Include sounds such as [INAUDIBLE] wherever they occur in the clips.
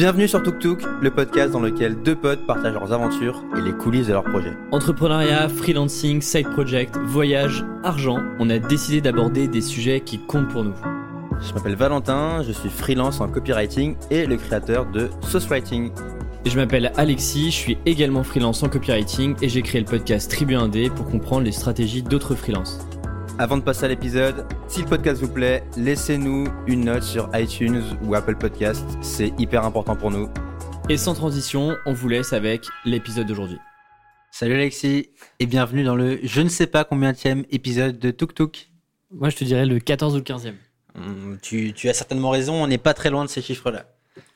Bienvenue sur Tuk Tuk, le podcast dans lequel deux potes partagent leurs aventures et les coulisses de leurs projets. Entrepreneuriat, freelancing, side project, voyage, argent, on a décidé d'aborder des sujets qui comptent pour nous. Je m'appelle Valentin, je suis freelance en copywriting et le créateur de Sauce Writing. Et je m'appelle Alexis, je suis également freelance en copywriting et j'ai créé le podcast Tribu Indé pour comprendre les stratégies d'autres freelances. Avant de passer à l'épisode, si le podcast vous plaît, laissez-nous une note sur iTunes ou Apple Podcast, c'est hyper important pour nous. Et sans transition, on vous laisse avec l'épisode d'aujourd'hui. Salut Alexis et bienvenue dans le je ne sais pas combien épisode de Tuk Tuk. Moi je te dirais le 14 ou le 15e. Hum, tu, as certainement raison, on n'est pas très loin de ces chiffres-là.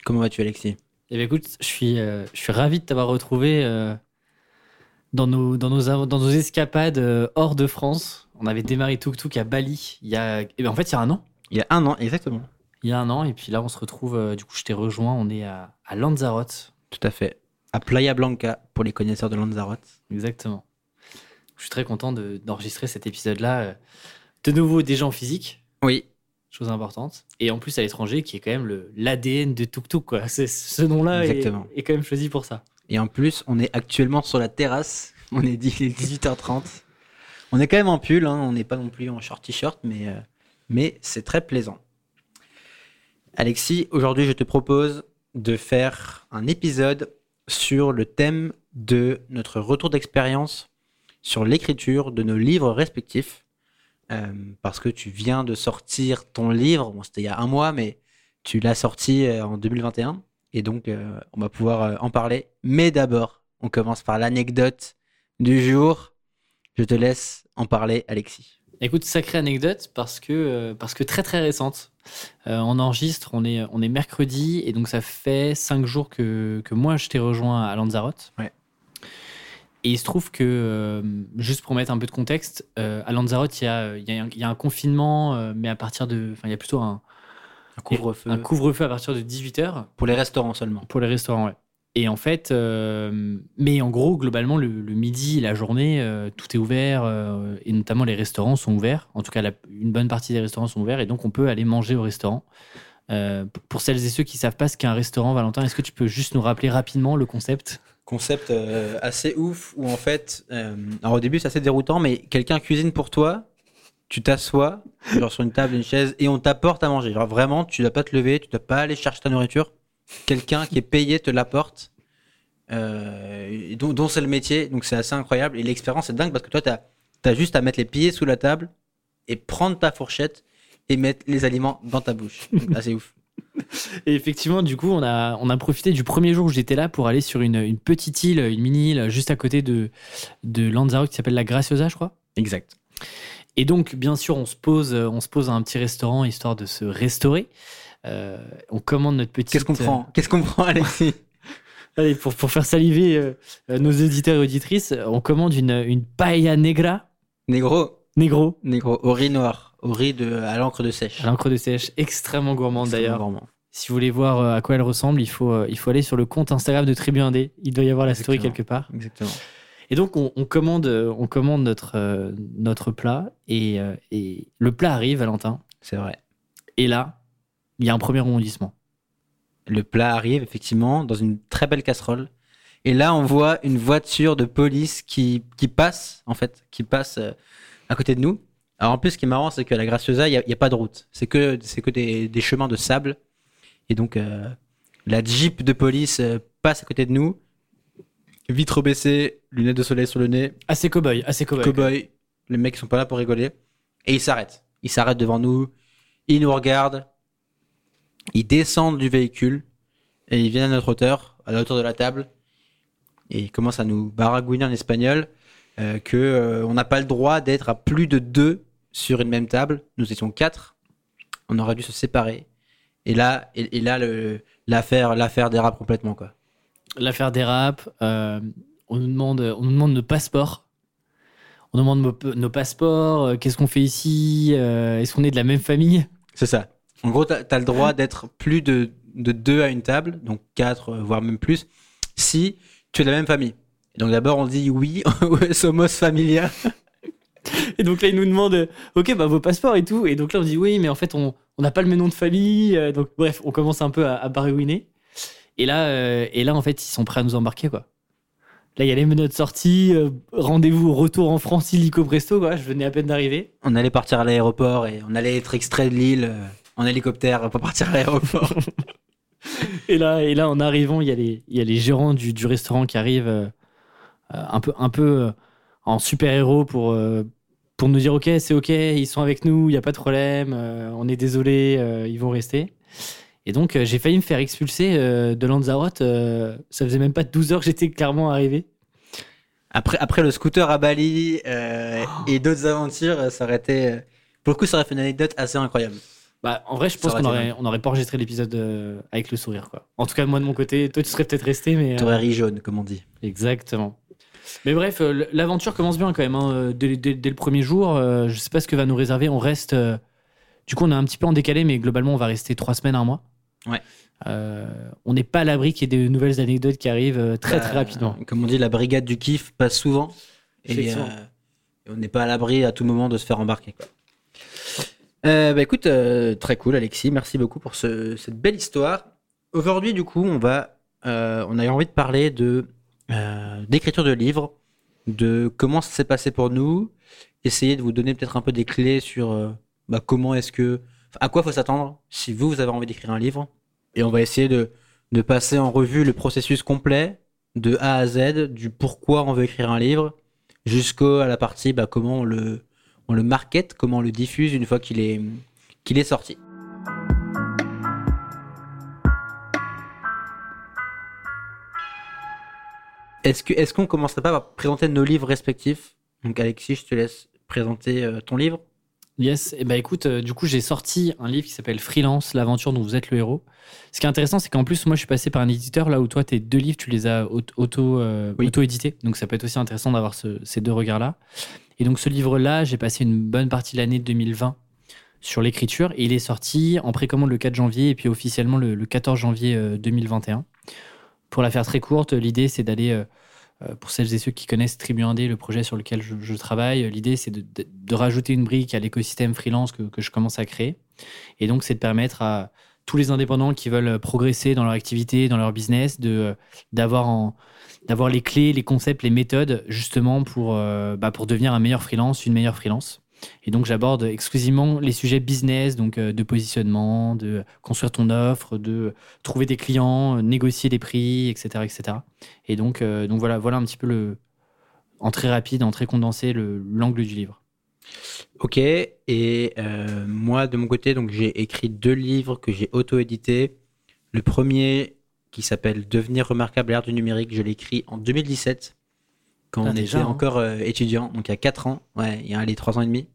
Comment vas-tu Alexis? Eh bien écoute, je suis, euh, je suis ravi de t'avoir retrouvé euh, dans, nos, dans, nos, dans nos escapades euh, hors de France. On avait démarré Tuk Tuk à Bali il y a. Eh ben, en fait, il y a un an. Il y a un an, exactement. Il y a un an, et puis là, on se retrouve. Euh, du coup, je t'ai rejoint. On est à, Lanzarote. Tout à fait. À Playa Blanca, pour les connaisseurs de Lanzarote. Exactement. Je suis très content d'enregistrer cet épisode-là. Euh, de nouveau, déjà en physique. Oui. Chose importante. Et en plus, à l'étranger, qui est quand même l'ADN de Tuk Tuk, quoi. Ce nom-là est, est quand même choisi pour ça. Et en plus, on est actuellement sur la terrasse. On est 18h30. On est quand même en pull, hein. on n'est pas non plus en short t-shirt, mais, euh, mais c'est très plaisant. Alexis, aujourd'hui je te propose de faire un épisode sur le thème de notre retour d'expérience sur l'écriture de nos livres respectifs. Euh, parce que tu viens de sortir ton livre, bon, c'était il y a un mois, mais tu l'as sorti euh, en 2021. Et donc, on va pouvoir en parler. Mais d'abord, on commence par l'anecdote du jour. Je te laisse en parler, Alexis. Écoute, sacrée anecdote parce que, euh, parce que très très récente. Euh, on enregistre, on est, on est mercredi et donc ça fait cinq jours que, que moi je t'ai rejoint à Lanzarote. Ouais. Et il se trouve que, euh, juste pour mettre un peu de contexte, à Lanzarote, il y a, y, a y a, un confinement, mais à partir de. Enfin, il y a plutôt un, un couvre-feu. Un couvre-feu à partir de 18h. Pour les restaurants seulement. Pour les restaurants, ouais. Et en fait, euh, mais en gros, globalement, le, midi, la journée, euh, tout est ouvert euh, et notamment les restaurants sont ouverts. En tout cas, une bonne partie des restaurants sont ouverts et donc on peut aller manger au restaurant. pour celles et ceux qui savent pas ce qu'est un restaurant, Valentin, est-ce que tu peux juste nous rappeler rapidement le concept? Concept assez ouf où en fait, alors au début c'est assez déroutant, mais quelqu'un cuisine pour toi, tu t'assois sur une table, une chaise et on t'apporte à manger. Genre vraiment, tu dois pas te lever, tu dois pas aller chercher ta nourriture quelqu'un qui est payé te l'apporte, euh, dont, c'est le métier. Donc c'est assez incroyable. Et l'expérience est dingue parce que toi, tu as, juste à mettre les pieds sous la table et prendre ta fourchette et mettre les aliments dans ta bouche. C'est ouf. [LAUGHS] Et effectivement, du coup, on a, on a profité du premier jour où j'étais là pour aller sur une, une, petite île, une mini-île juste à côté de, de Lanzarote qui s'appelle la Graciosa, je crois. Exact. Et donc, bien sûr, on se pose, on se pose à un petit restaurant histoire de se restaurer. Euh, on commande notre petit. Qu'est-ce qu'on prend euh, Qu'est-ce qu'on prend, [LAUGHS] Alexis Allez, pour, pour faire saliver euh, nos auditeurs et auditrices, on commande une, une paella negra. Negro. Negro. Negro, au riz noir, au riz de, à l'encre de sèche. À l'encre de sèche, extrêmement gourmande d'ailleurs. Si vous voulez voir à quoi elle ressemble, il faut, il faut aller sur le compte Instagram de Tribu Indé. Il doit y avoir la story quelque part. Exactement. Et donc, on, commande, on commande notre, notre plat et, et le plat arrive, Valentin. C'est vrai. Et là, il y a un premier rebondissement. Le plat arrive effectivement dans une très belle casserole. Et là, on voit une voiture de police qui, qui passe, en fait, qui passe euh, à côté de nous. Alors en plus, ce qui est marrant, c'est que la Graciosa, il n'y a, pas de route. C'est que, c'est que des, des, chemins de sable. Et donc, euh, la Jeep de police euh, passe à côté de nous. Vitre baissée, lunettes de soleil sur le nez. Assez cow-boy, assez cow-boy. Cow-boy. Les mecs, ils sont pas là pour rigoler. Et ils s'arrêtent. Ils s'arrêtent devant nous. Ils nous regardent. Ils descendent du véhicule et ils viennent à notre hauteur, à la hauteur de la table, et ils commencent à nous baragouiner en espagnol euh, que euh, on n'a pas le droit d'être à plus de deux sur une même table. Nous étions quatre, on aurait dû se séparer. Et là, et, là, l'affaire, l'affaire dérape complètement quoi. L'affaire dérape. Euh, on nous demande, on nous demande nos passeports. On nous demande nos, passeports. Euh, qu'est-ce qu'on fait ici Est-ce qu'on est de la même famille? C'est ça. En gros, tu as, le droit d'être plus de, de deux à une table, donc quatre, euh, voire même plus, si tu es de la même famille. donc d'abord, on dit oui, [LAUGHS] somos familia. Et donc là, il nous demande, ok, bah vos passeports et tout. Et donc là, on dit oui, mais en fait, on n'a pas le même nom de famille. Euh, donc bref, on commence un peu à, à Et là, euh, et là, en fait, ils sont prêts à nous embarquer, quoi. Là, il y a les menottes sorties, euh, rendez-vous retour en France, illico presto, quoi. Je venais à peine d'arriver. On allait partir à l'aéroport et on allait être extrait de l'île euh, en hélicoptère pour partir à l'aéroport. [LAUGHS] Et là, et là, en arrivant, il y a les, il y a les gérants du, du restaurant qui arrivent euh, un peu, un peu euh, en super-héros pour, euh, pour nous dire Ok, c'est ok, ils sont avec nous, il n'y a pas de problème, on est désolé, ils vont rester. Et donc, j'ai failli me faire expulser de Lanzarote. ça faisait même pas 12 heures que j'étais clairement arrivé. Après, après le scooter à Bali euh, et d'autres aventures, ça aurait été. Pour le coup, ça aurait fait une anecdote assez incroyable. Bah, en vrai, je pense qu'on été aurait, on aurait pas enregistré l'épisode euh, avec le sourire. Quoi. En tout cas, moi de mon côté, toi tu serais peut-être resté, mais. euh, T'aurais ri jaune, comme on dit. Exactement. Mais bref, euh, l'aventure commence bien quand même. hein, Dès, dès- dès le premier jour, euh, je sais pas ce que va nous réserver. On reste. du coup, on est un petit peu en décalé, mais globalement, on va rester trois semaines, un mois. Ouais. Euh, on n'est pas à l'abri qu'il y ait de nouvelles anecdotes qui arrivent très très Bah, rapidement. Comme on dit, la brigade du kiff passe souvent. Et, euh, on n'est pas à l'abri à tout moment de se faire embarquer. Quoi. Euh, bah écoute, euh, très cool Alexis, merci beaucoup pour ce- cette belle histoire. Aujourd'hui du coup, on euh, a eu envie de parler d'écriture de livres, de comment ça s'est passé pour nous, essayer de vous donner peut-être un peu des clés sur bah, comment est-ce que, à quoi faut s'attendre si vous, vous avez envie d'écrire un livre. Et on va essayer de, de passer en revue le processus complet de A à Z, du pourquoi on veut écrire un livre, jusqu'à la partie bah, comment on le, on le market, comment on le diffuse une fois qu'il est, qu'il est sorti. Est-ce que est-ce qu'on commencerait pas par présenter nos livres respectifs? Donc Alexis, je te laisse présenter euh, ton livre. Yes, et bah écoute, euh, du coup j'ai sorti un livre qui s'appelle Freelance, l'aventure dont vous êtes le héros. Ce qui est intéressant, c'est qu'en plus moi je suis passé par un éditeur là où toi tes deux livres tu les as au- auto euh, Oui. auto-édités, donc ça peut être aussi intéressant d'avoir ce- ces deux regards là. Et donc ce livre là, j'ai passé une bonne partie de l'année 2020 sur l'écriture et il est sorti en précommande le 4 janvier et puis officiellement le, le 14 janvier euh, 2021. Pour la faire très courte, l'idée c'est d'aller euh, euh, pour celles et ceux qui connaissent Tribu Indé, le projet sur lequel je, travaille, l'idée c'est de, rajouter une brique à l'écosystème freelance que, je commence à créer. Et donc c'est de permettre à tous les indépendants qui veulent progresser dans leur activité, dans leur business, d'avoir en- d'avoir les clés, les concepts, les méthodes justement pour, euh, bah, pour devenir un meilleur freelance, une meilleure freelance. Et donc j'aborde exclusivement les sujets business, donc euh, de positionnement, de construire ton offre, de trouver des clients, euh, négocier des prix, etc., etc. Et donc, donc voilà, voilà un petit peu le, en très rapide, en très condensé, le- l'angle du livre. Ok, et moi de mon côté, donc j'ai écrit deux livres que j'ai auto-édités. Le premier qui s'appelle Devenir remarquable à l'ère du numérique, je l'ai écrit en 2017, quand Ah, on déjà, était hein. encore euh, étudiant, donc il y a 4 ans, ouais, il y a les 3 ans et demi.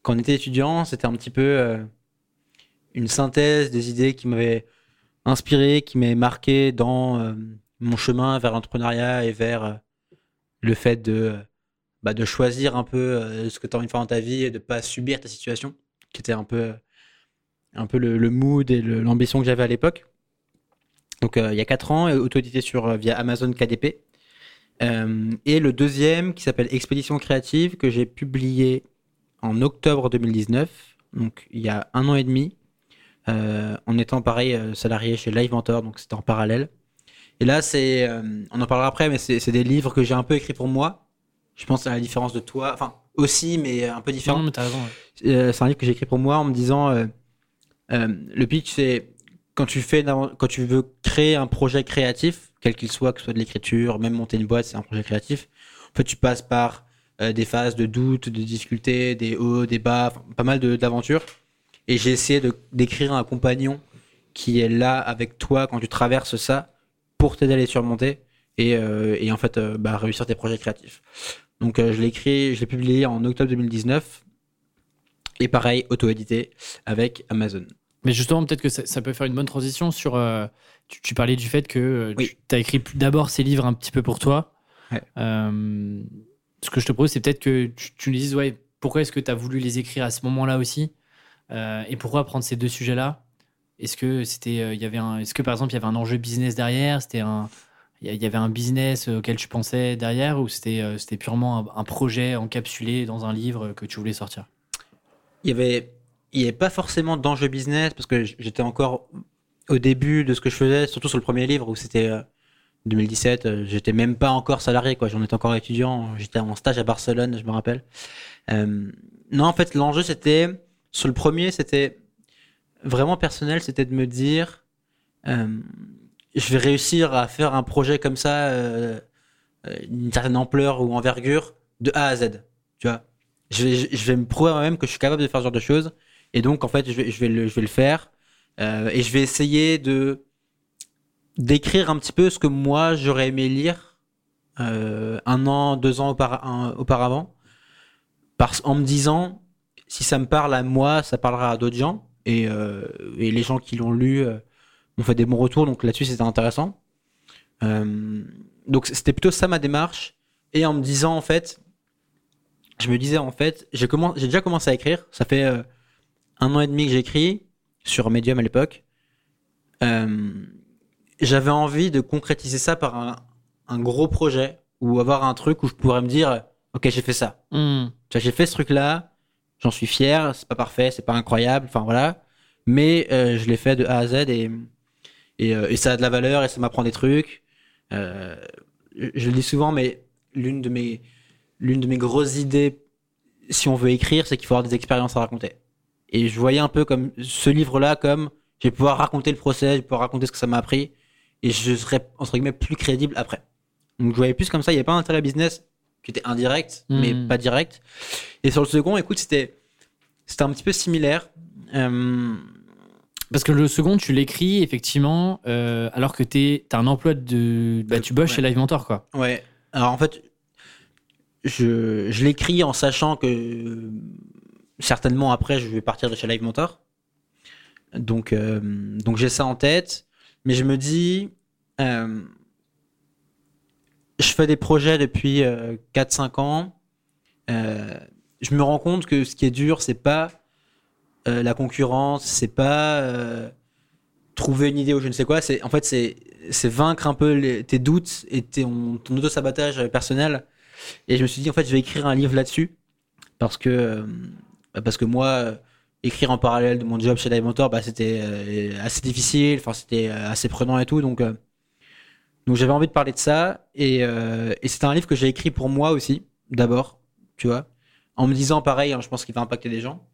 Quand on était étudiant, c'était un petit peu euh, une synthèse des idées qui m'avaient inspiré, qui m'avaient marqué dans euh, mon chemin vers l'entrepreneuriat et vers le fait de, bah, de choisir un peu ce que tu as envie de faire dans ta vie et de pas subir ta situation, qui était un peu, un peu le, le mood et l'ambition que j'avais à l'époque. Donc euh, il y a 4 ans, auto-édité sur, euh, via Amazon KDP. Euh, et le deuxième qui s'appelle Expédition créative que j'ai publié en octobre 2019, donc il y a un an et demi, euh, en étant pareil euh, salarié chez Live Mentor, donc c'était en parallèle. Et là, c'est, euh, on en parlera après, mais c'est des livres que j'ai un peu écrits pour moi. Je pense à la différence de toi, enfin aussi, mais un peu différent. Non, mais t'as raison. ouais. Euh, c'est un livre que j'ai écrit pour moi en me disant euh, euh, le pitch c'est quand tu veux créer un projet créatif quel qu'il soit que ce soit de l'écriture même monter une boîte c'est un projet créatif en fait tu passes par euh, des phases de doute de difficultés des hauts des bas pas mal d'aventures. Et j'ai essayé d'écrire un compagnon qui est là avec toi quand tu traverses ça pour t'aider à les surmonter et, euh, et en fait euh, bah, réussir tes projets créatifs. Donc je l'ai écrit je l'ai publié en octobre 2019 et pareil, auto-édité avec Amazon. Mais justement, peut-être que ça, ça peut faire une bonne transition sur. euh, tu, tu parlais du fait que euh, Oui. tu as écrit d'abord ces livres un petit peu pour toi. Ouais. Euh, ce que je te propose, c'est peut-être que tu, tu nous dises ouais, pourquoi est-ce que tu as voulu les écrire à ce moment-là aussi Et pourquoi prendre ces deux sujets-là? Est-ce que c'était, il y avait un, est-ce que par exemple il y avait un enjeu business derrière? C'était un, il y avait un business auquel tu pensais derrière ou c'était, c'était purement un, un projet encapsulé dans un livre que tu voulais sortir? Il y avait, il y avait pas forcément d'enjeu business parce que j'étais encore au début de ce que je faisais, surtout sur le premier livre où c'était euh, 2017, euh, j'étais même pas encore salarié, quoi. J'en étais encore étudiant. J'étais en stage à Barcelone, je me rappelle. Euh, non, en fait, l'enjeu, c'était, sur le premier, c'était vraiment personnel, c'était de me dire, euh, je vais réussir à faire un projet comme ça, euh, euh, d'une certaine ampleur ou envergure, de A à Z. Tu vois, je vais, je vais me prouver à moi-même que je suis capable de faire ce genre de choses. Et donc, en fait, je vais, le, je vais le faire. Euh, et je vais essayer de d'écrire un petit peu ce que moi j'aurais aimé lire euh, un an, deux ans auparavant, parce en me disant si ça me parle à moi, ça parlera à d'autres gens et, euh, et les gens qui l'ont lu m'ont fait des bons retours, donc là-dessus c'était intéressant. Donc c'était plutôt ça ma démarche et en me disant en fait, je me disais en fait, j'ai déjà commencé à écrire, ça fait un an et demi que j'écris sur Medium à l'époque. Euh, j'avais envie de concrétiser ça par un, un gros projet ou avoir un truc où je pourrais me dire ok j'ai fait ça Hmm. j'ai fait ce truc là j'en suis fier c'est pas parfait c'est pas incroyable enfin voilà mais euh, je l'ai fait de A à Z et et, euh, et ça a de la valeur et ça m'apprend des trucs Euh, je, je le dis souvent mais l'une de mes l'une de mes grosses idées si on veut écrire c'est qu'il faut avoir des expériences à raconter et je voyais un peu comme ce livre là comme je vais pouvoir raconter le procès je vais pouvoir raconter ce que ça m'a appris et je serais entre guillemets plus crédible après. Donc je voyais plus comme ça, il n'y avait pas un intérêt business qui était indirect, mais Mhm. pas direct. Et sur le second, écoute, c'était c'était un petit peu similaire. Euh, Parce que le second, tu l'écris effectivement, euh, alors que tu as un emploi de. Bah, tu bosses Ouais. chez Live Mentor, quoi. ouais. Alors en fait, je, je l'écris en sachant que certainement après, je vais partir de chez Live Mentor. Donc euh, donc j'ai ça en tête, mais je me dis. euh, je fais des projets depuis euh, 4-5 ans. Euh, je me rends compte que ce qui est dur, c'est pas la concurrence, c'est pas trouver une idée ou je ne sais quoi. C'est en fait c'est vaincre un peu tes doutes et tes- ton, auto-sabotage personnel. Et je me suis dit en fait je vais écrire un livre là-dessus parce que parce que moi euh, écrire en parallèle de mon job chez Live Mentor, bah, c'était euh, assez difficile. Enfin c'était euh, assez prenant et tout donc. donc j'avais envie de parler de ça et, et c'était un livre que j'ai écrit pour moi aussi d'abord, tu vois, en me disant pareil, hein, je pense qu'il va impacter des gens.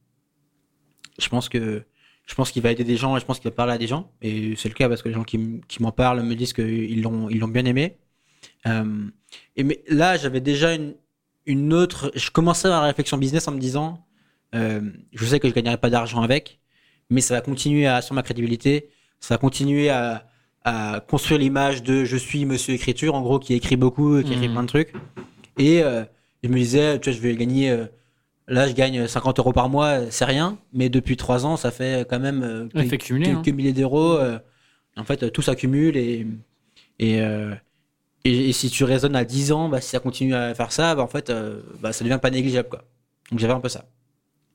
Je pense que je pense qu'il va aider des gens et je pense qu'il va parler à des gens et c'est le cas parce que les gens qui, m'en parlent me disent qu'ils l'ont ils l'ont bien aimé. Et mais là j'avais déjà une une autre, je commençais la réflexion business en me disant, je sais que je gagnerai pas d'argent avec, mais ça va continuer à sur ma crédibilité, ça va continuer à à construire l'image de je suis monsieur écriture en gros qui écrit beaucoup qui écrit Mhm. plein de trucs. Et euh, je me disais tu vois je vais gagner euh, là je gagne 50 euros par mois c'est rien mais depuis trois ans ça fait quand même euh, fait cumuler, quelques hein. milliers d'euros euh, en fait euh, tout s'accumule et et, euh, et et si tu raisonnes à 10 ans bah, si ça continue à faire ça bah, en fait euh, bah, ça devient pas négligeable quoi. Donc j'avais un peu ça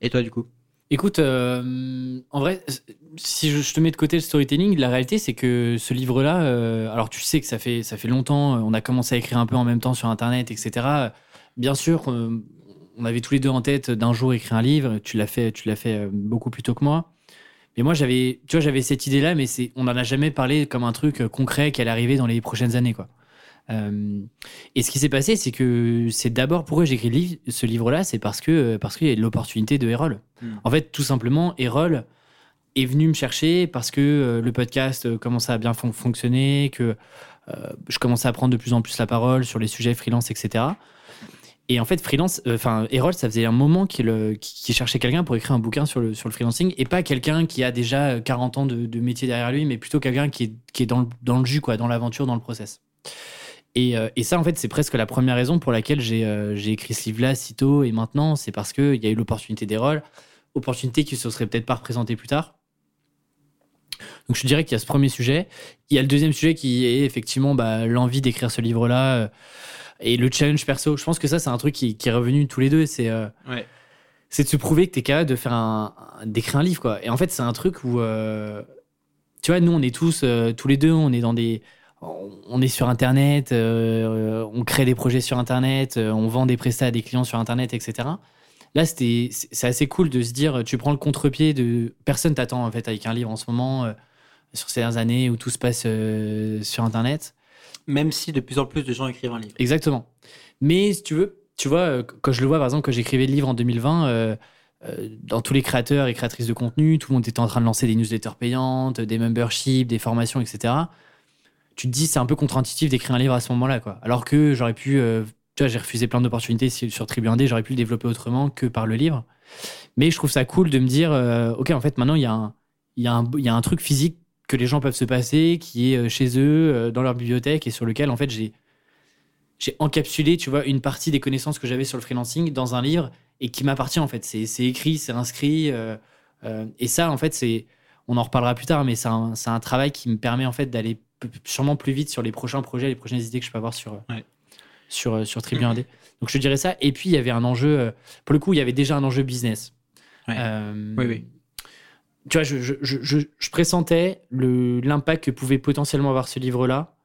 et toi du coup Écoute, euh, en vrai, si je, te mets de côté le storytelling, la réalité, c'est que ce livre-là, euh, alors tu sais que ça fait, ça fait longtemps, euh, on a commencé à écrire un peu en même temps sur Internet, etc. Bien sûr, on avait tous les deux en tête d'un jour écrire un livre. Tu l'as fait, tu l'as fait beaucoup plus tôt que moi. Mais moi, j'avais, tu vois, j'avais cette idée-là, mais c'est, on n'en a jamais parlé comme un truc concret qui allait arriver dans les prochaines années, quoi. Euh, et ce qui s'est passé, c'est que c'est d'abord pourquoi j'ai écrit le livre- ce livre-là, c'est parce que parce qu'il y a l'opportunité de Erol. Mm. En fait, tout simplement, Erol est venu me chercher parce que euh, le podcast euh, commençait à bien fon- fonctionner, que euh, je commençais à prendre de plus en plus la parole sur les sujets freelance, etc. Et en fait, freelance, euh, enfin, Erol, ça faisait un moment qu'il euh, cherchait quelqu'un pour écrire un bouquin sur le, sur le freelancing et pas quelqu'un qui a déjà euh, 40 ans de, de métier derrière lui, mais plutôt quelqu'un qui est, qui est dans, le, dans le jus, quoi, dans l'aventure, dans le process. Et, euh, et ça, en fait, c'est presque la première raison pour laquelle j'ai euh, écrit ce livre-là si tôt et maintenant. C'est parce qu'il y a eu l'opportunité des rôles, opportunité qui se serait peut-être pas représentée plus tard. Donc je dirais qu'il y a ce premier sujet. Il y a le deuxième sujet qui est effectivement bah, l'envie d'écrire ce livre-là euh, et le challenge perso. Je pense que ça, c'est un truc qui, qui est revenu tous les deux. C'est ouais de se prouver que tu es capable de faire un, d'écrire un livre quoi. Et en fait, c'est un truc où tu vois, nous on est tous tous les deux, on est dans des on est sur internet, euh, on crée des projets sur internet, euh, on vend des prestats à des clients sur internet, etc. Là, c'est assez cool de se dire tu prends le contre-pied de personne t'attend en fait avec un livre en ce moment. euh, sur ces dernières années où tout se passe euh, sur Internet. Même si de plus en plus de gens écrivent un livre. Exactement. Mais si tu veux, tu vois, euh, quand je le vois, par exemple, quand j'écrivais le livre en 2020, euh, euh, dans tous les créateurs et créatrices de contenu, tout le monde était en train de lancer des newsletters payantes, des memberships, des formations, etc. Tu te dis, c'est un peu contre-intuitif d'écrire un livre à ce moment-là, quoi. Alors que j'aurais pu, euh, tu vois, j'ai refusé plein d'opportunités sur Tribu 1D, j'aurais pu le développer autrement que par le livre. Mais je trouve ça cool de me dire, euh, ok, en fait, maintenant, il y, a un- y, y a un truc physique que les gens peuvent se passer, qui est euh, chez eux, dans leur bibliothèque, et sur lequel, en fait, j'ai encapsulé, tu vois, une partie des connaissances que j'avais sur le freelancing dans un livre et qui m'appartient, en fait. C'est écrit, c'est inscrit. et ça, en fait, c'est. On en reparlera plus tard, mais c'est un, travail qui me permet, en fait, d'aller sûrement plus vite sur les prochains projets, les prochaines idées que je peux avoir sur, Ouais. sur, euh, sur Tribu 1D. Donc, je dirais ça. Et puis, il y avait un enjeu. euh, Pour le coup, il y avait déjà un enjeu business. Ouais. Euh, Oui, oui. tu vois, je, je, je, je- je pressentais l'impact que pouvait potentiellement avoir ce livre-là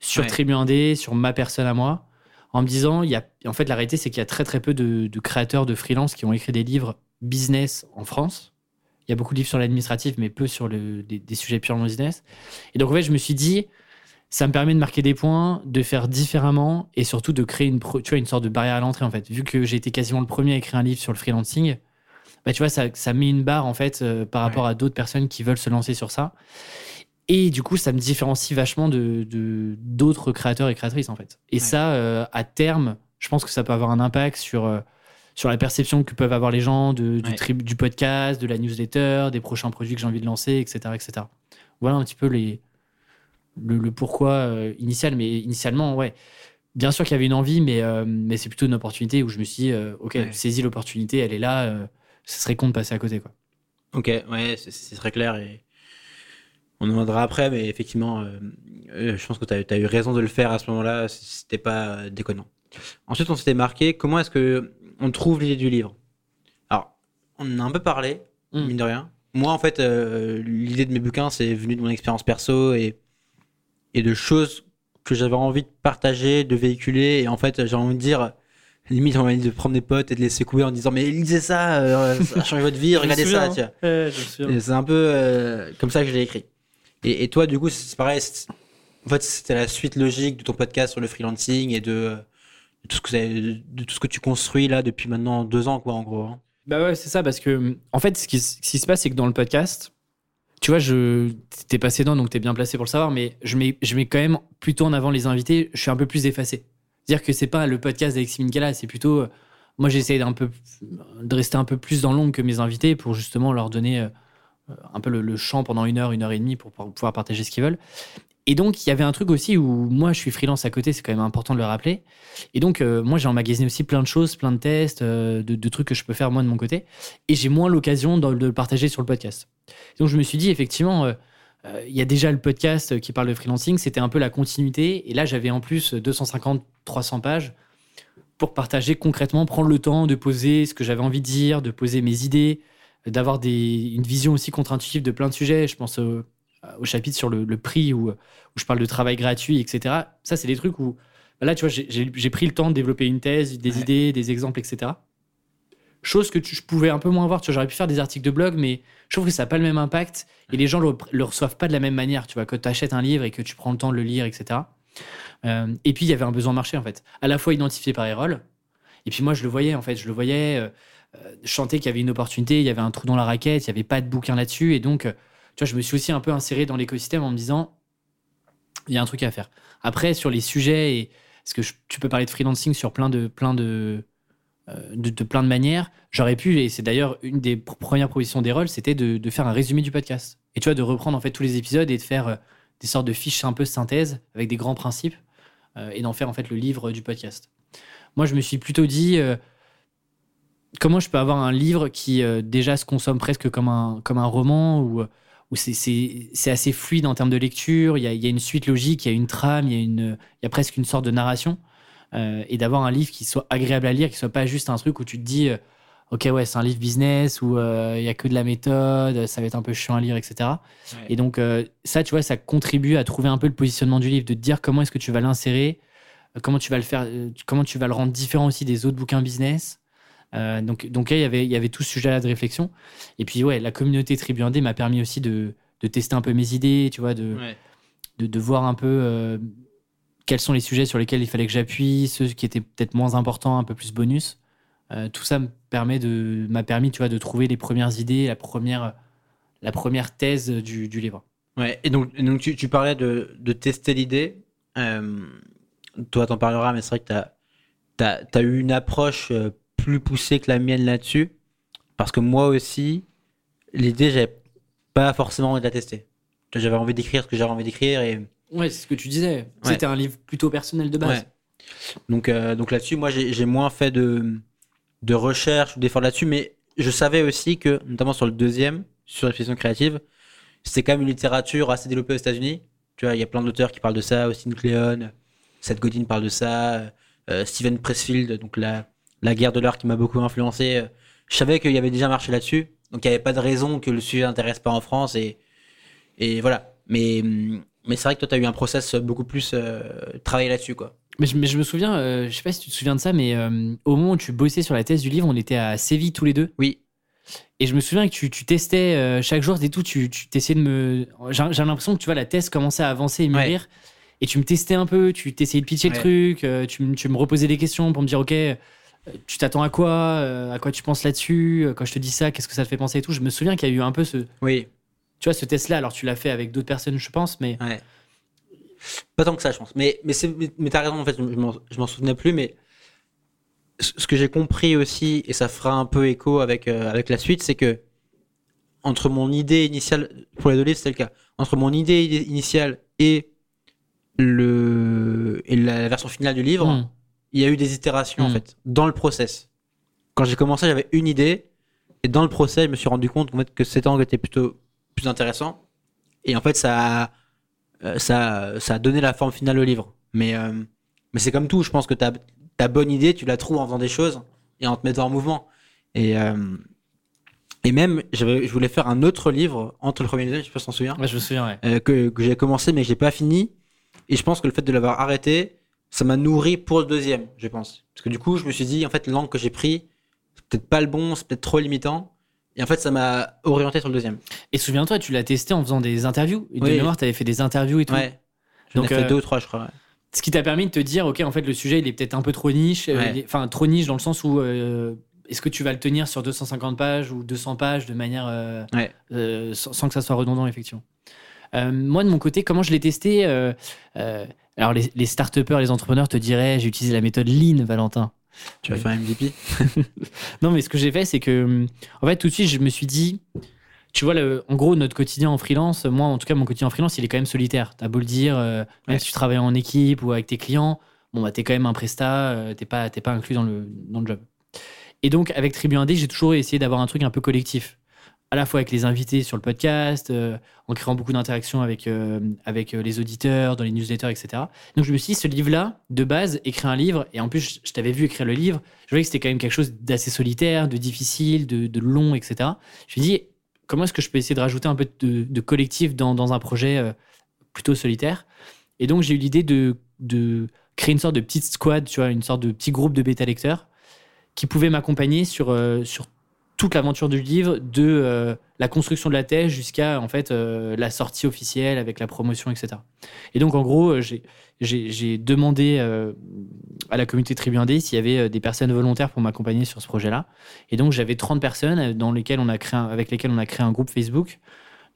sur Ouais. Tribu 1D, sur ma personne à moi, en me disant, il y a, en fait, la réalité, c'est qu'il y a très très peu de, de créateurs de freelance qui ont écrit des livres business en France. Il y a beaucoup de livres sur l'administratif, mais peu sur le, des, des sujets purement business. Et donc, en fait, je me suis dit, ça me permet de marquer des points, de faire différemment et surtout de créer une, tu vois, une sorte de barrière à l'entrée, en fait. Vu que j'ai été quasiment le premier à écrire un livre sur le freelancing, bah, tu vois, ça, ça met une barre, en fait, euh, par rapport à d'autres personnes qui veulent se lancer sur ça. Et du coup, ça me différencie vachement de d'autres créateurs et créatrices, en fait. Et Ouais. ça, euh, à terme, je pense que ça peut avoir un impact sur, euh, sur la perception que peuvent avoir les gens de, du, Ouais. du podcast, de la newsletter, des prochains produits que j'ai envie de lancer, etc. etc. Voilà un petit peu les, le, le pourquoi euh, initial. Mais initialement, ouais. Bien sûr qu'il y avait une envie, mais, euh, mais c'est plutôt une opportunité où je me suis dit, euh, OK, Ouais. saisis l'opportunité, elle est là, ce serait con de passer à côté. Quoi. Ok, ouais, c'est- très clair et on en viendra après, mais effectivement, euh, je pense que tu as, eu raison de le faire à ce moment-là, c'était pas déconnant. Ensuite, on s'était marqué, comment est-ce que on trouve l'idée du livre Alors, on en a un peu parlé, Mm. mine de rien. Moi, en fait, euh, l'idée de mes bouquins, c'est venu de mon expérience perso et, et de choses que j'avais envie de partager, de véhiculer. Et en fait, j'ai envie de dire, limite, j'ai envie de prendre des potes et de les secouer en disant, mais lisez ça, euh, [LAUGHS] ça a changé votre vie, regardez ça, tu vois. Et C'est un peu euh, comme ça que je l'ai écrit. Et, et toi, du coup, c'est pareil. En fait, c'était la suite logique de ton podcast sur le freelancing et de, euh, de tout ce que de tout ce que tu construis là depuis maintenant deux ans, quoi, en gros. hein. Bah ouais, c'est ça, parce que, en fait, ce qui, se passe, c'est que dans le podcast, tu vois, je t'es passé dedans, donc t'es bien placé pour le savoir, mais je mets, je mets quand même plutôt en avant les invités, je suis un peu plus effacé. C'est-à-dire que c'est pas le podcast d'Alexis Minkala, c'est plutôt. euh, Moi, j'essaie peu de rester un peu plus dans l'ombre que mes invités pour justement leur donner euh, un peu le, le champ pendant une heure, une heure et demie pour pouvoir partager ce qu'ils veulent. Et donc, il y avait un truc aussi où moi, je suis freelance à côté, c'est quand même important de le rappeler. Et donc, euh, moi, j'ai emmagasiné aussi plein de choses, plein de tests, euh, de, trucs que je peux faire moi de mon côté. Et j'ai moins l'occasion de, le partager sur le podcast. Donc, je me suis dit, effectivement, euh, il y a déjà le podcast qui parle de freelancing, c'était un peu la continuité. Et là, j'avais en plus 250, 300 pages pour partager concrètement, prendre le temps de poser ce que j'avais envie de dire, de poser mes idées, d'avoir une vision aussi contre-intuitive de plein de sujets. Je pense au, au chapitre sur le, le prix où, où je parle de travail gratuit, etc. Ça, c'est des trucs où, bah là, tu vois, j'ai- pris le temps de développer une thèse, des Ouais. idées, des exemples, etc. Chose que tu- je pouvais un peu moins voir. Tu vois, j'aurais pu faire des articles de blog, mais je trouve que ça n'a pas le même impact et les gens le, le reçoivent pas de la même manière. Tu vois, quand tu achètes un livre et que tu prends le temps de le lire, etc. Euh, et puis, il y avait un besoin marché, en fait. À la fois identifié par Erol, et puis moi, je le voyais, en fait. Je le voyais. euh, euh, je sentais qu'il y avait une opportunité, il y avait un trou dans la raquette, il n'y avait pas de bouquin là-dessus. Et donc, euh, je me suis aussi un peu inséré dans l'écosystème en me disant, il y a un truc à faire. Après, sur les sujets, et, parce que tu peux parler de freelancing sur plein de, plein de, euh, de, de plein de manières, j'aurais pu, et c'est d'ailleurs une des pr- premières propositions des rôles, c'était de, faire un résumé du podcast. Et tu vois, de reprendre en fait tous les épisodes et de faire euh, des sortes de fiches un peu synthèse avec des grands principes euh, et d'en faire en fait le livre du podcast. Moi, je me suis plutôt dit comment je peux avoir un livre qui déjà se consomme presque comme un, comme un roman ou où c'est- assez fluide en termes de lecture, il y a, il y a une suite logique, il y a une trame, il y a, une, il y a presque une sorte de narration. Euh, et d'avoir un livre qui soit agréable à lire, qui soit pas juste un truc où tu te dis, euh, ok, ouais, c'est un livre business où euh, il y a que de la méthode, ça va être un peu chiant à lire, etc. Et donc, ça, tu vois, ça contribue à trouver un peu le positionnement du livre, de te dire comment est-ce que tu vas l'insérer, comment tu vas le faire, comment tu vas le rendre différent aussi des autres bouquins business. Euh, donc, donc là, il y avait, il y avait tout ce sujet-là de réflexion. Et puis, ouais, la communauté Tribu 1D m'a permis aussi de, de tester un peu mes idées, tu vois, de, Ouais. de, de voir un peu euh, quels sont les sujets sur lesquels il fallait que j'appuie, ceux qui étaient peut-être moins importants, un peu plus bonus. Euh, tout ça me permet de m'a permis, tu vois, de trouver les premières idées, la première la première thèse du, du livre. Ouais, et donc, donc tu, tu parlais de, de tester l'idée. Toi, t'en parleras, mais c'est vrai que t'as as, eu une approche plus poussée que la mienne là-dessus. Parce que moi aussi, l'idée, j'avais pas forcément envie de la tester. J'avais envie d'écrire ce que j'avais envie d'écrire. Et, Ouais, c'est ce que tu disais. Ouais. C'était un livre plutôt personnel de base. Ouais. Donc, euh, donc là-dessus, moi, j'ai moins fait de, de recherche ou d'efforts là-dessus, mais je savais aussi que, notamment sur le deuxième, sur l'expression créative, c'est quand même une littérature assez développée aux États-Unis. Tu vois, il y a plein d'auteurs qui parlent de ça, Austin Kleon, Seth Godin parle de ça, euh, Steven Pressfield, donc la, la guerre de l'art qui m'a beaucoup influencé. euh, Je savais qu'il y avait déjà un marché là-dessus, donc il n'y avait pas de raison que le sujet n'intéresse pas en France, et, et voilà. Mais, hum, mais c'est vrai que toi, tu as eu un process beaucoup plus euh, travaillé là-dessus, quoi. Mais je, mais je me souviens, euh, je sais pas si tu te souviens de ça, mais euh, au moment où tu bossais sur la thèse du livre, on était à Séville tous les deux. Oui. Et je me souviens que tu, tu testais euh, chaque jour et tout, tu, tu essayais de me. J'ai j'ai l'impression que tu vois, la thèse commençait à avancer et mûrir. Et tu me testais un peu, tu t'essayais de pitcher Ouais. le truc, tu, me- tu me reposais des questions pour me dire, OK, tu t'attends à quoi euh, À quoi tu penses là-dessus Euh, Quand je te dis ça, qu'est-ce que ça te fait penser et tout Je me souviens qu'il y a eu un peu ce, Oui. tu vois, ce test-là. Alors tu l'as fait avec d'autres personnes, je pense, mais Ouais. Pas tant que ça, je pense. Mais, mais, mais, mais t'as raison, en fait, je m'en- souvenais plus, mais ce que j'ai compris aussi, et ça fera un peu écho avec, euh, avec la suite, c'est que entre mon idée initiale, pour les deux livres, c'est le cas, entre mon idée initiale et, le, et la, la version finale du livre, Hmm. Il y a eu des itérations, en Mm. fait, dans le process. Quand j'ai commencé, j'avais une idée, et dans le process, je me suis rendu compte qu'en fait, que cet angle était plutôt plus intéressant. Et en fait, ça a, euh, ça, ça a donné la forme finale au livre. Mais, euh, mais c'est comme tout, je pense que ta, ta bonne idée, tu la trouves en faisant des choses et en te mettant en mouvement. Et, euh, et même, j'avais- je voulais faire un autre livre entre le premier et le deuxième, je sais pas si tu t'en souviens Ouais, je me souviens, ouais. euh, que, que j'ai commencé mais que j'ai pas fini. Et je pense que le fait de l'avoir arrêté, ça m'a nourri pour le deuxième, je pense. Parce que du coup, je me suis dit, en fait, l'angle que j'ai pris, c'est peut-être pas le bon, c'est peut-être trop limitant. Et en fait, ça m'a orienté sur le deuxième. Et souviens-toi, tu l'as testé en faisant des interviews. Et de Oui. mémoire, tu avais fait des interviews et tout. Ouais. J'en ai Donc, fait euh, deux ou trois, je crois. ouais. Ce qui t'a permis de te dire, ok, en fait, le sujet, il est peut-être un peu trop niche. euh, Ouais. Enfin, trop niche dans le sens où euh, est-ce que tu vas le tenir sur 250 pages ou 200 pages de manière. Ouais. sans, sans que ça soit redondant, effectivement. Moi, de mon côté, comment je l'ai testé Alors, les, les start-upers, les entrepreneurs te diraient, j'ai utilisé la méthode Lean, Valentin. Tu vas faire un MVP [LAUGHS] Non, mais ce que j'ai fait, c'est que, en fait, tout de suite, je me suis dit, tu vois, le- en gros, notre quotidien en freelance, moi, en tout cas, mon quotidien en freelance, il est quand même solitaire. T'as beau le dire, euh, même Ouais. si tu travailles en équipe ou avec tes clients, bon, bah, t'es quand même un prestat, euh, t'es pas, pas inclus dans le, dans le job. Et donc, avec Tribu Indé, j'ai toujours essayé d'avoir un truc un peu collectif. À la fois avec les invités sur le podcast, euh, en créant beaucoup d'interactions avec, euh, avec euh, les auditeurs, dans les newsletters, etc. Donc, je me suis dit, ce livre-là, de base, écrire un livre, et en plus, je- t'avais vu écrire le livre, je voyais que c'était quand même quelque chose d'assez solitaire, de difficile, de, long, etc. Je me suis dit, comment est-ce que je peux essayer de rajouter un peu de, collectif dans, dans un projet plutôt solitaire? Et donc, j'ai eu l'idée de, de créer une sorte de petite squad, tu vois, une sorte de petit groupe de bêta-lecteurs qui pouvaient m'accompagner sur, sur toute l'aventure du livre, de euh, la construction de la thèse jusqu'à en fait euh, la sortie officielle avec la promotion, etc. Et donc, en gros, euh, j'ai demandé à la communauté Tribu Indé s'il y avait des personnes volontaires pour m'accompagner sur ce projet-là. Et donc j'avais 30 personnes dans lesquelles on a créé avec lesquelles on a créé un groupe Facebook,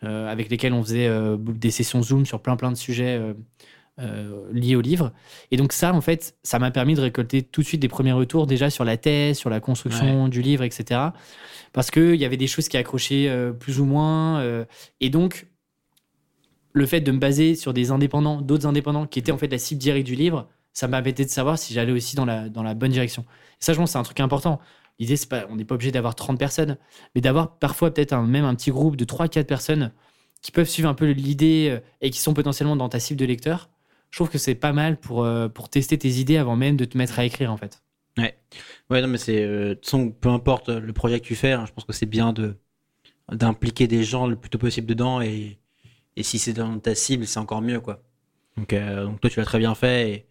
avec lesquelles on faisait des sessions Zoom sur plein plein de sujets euh, liés au livre. Et donc ça, en fait, ça m'a permis de récolter tout de suite des premiers retours déjà sur la thèse, sur la construction du livre, etc. Parce qu'il y avait des choses qui accrochaient euh, plus ou moins. euh, et donc, le fait de me baser sur des indépendants, d'autres indépendants qui étaient en fait la cible directe du livre, ça m'a permis de savoir si j'allais aussi dans la, dans la bonne direction. Et ça, je pense, c'est un truc important. L'idée, c'est pas, on n'est pas obligé d'avoir 30 personnes, mais d'avoir parfois peut-être un, même un petit groupe de 3-4 personnes qui peuvent suivre un peu l'idée euh, et qui sont potentiellement dans ta cible de lecteur. Je trouve que c'est pas mal pour, euh, pour tester tes idées avant même de te mettre à écrire, en fait. Ouais, non, mais c'est. euh, peu importe le projet que tu fais, hein, je pense que c'est bien de d'impliquer des gens le plus tôt possible dedans et, et si c'est dans ta cible, c'est encore mieux, quoi. Donc, euh, donc toi, tu l'as très bien fait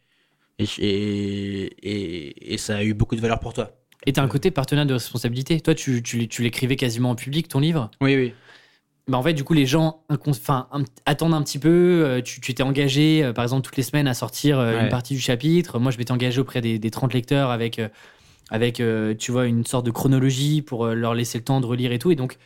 et, et, et, et- et ça a eu beaucoup de valeur pour toi. Et tu as un côté partenaire de responsabilité. Toi, tu, tu, tu l'écrivais quasiment en public, ton livre? Oui, oui. Bah, en fait, du coup, les gens enfin, attendent un petit peu. euh, Tu t'es engagé, euh, par exemple, toutes les semaines à sortir euh, Ouais. une partie du chapitre. Moi, je m'étais engagé auprès des, des 30 lecteurs avec, avec tu vois, une sorte de chronologie pour leur laisser le temps de relire et tout. Et donc,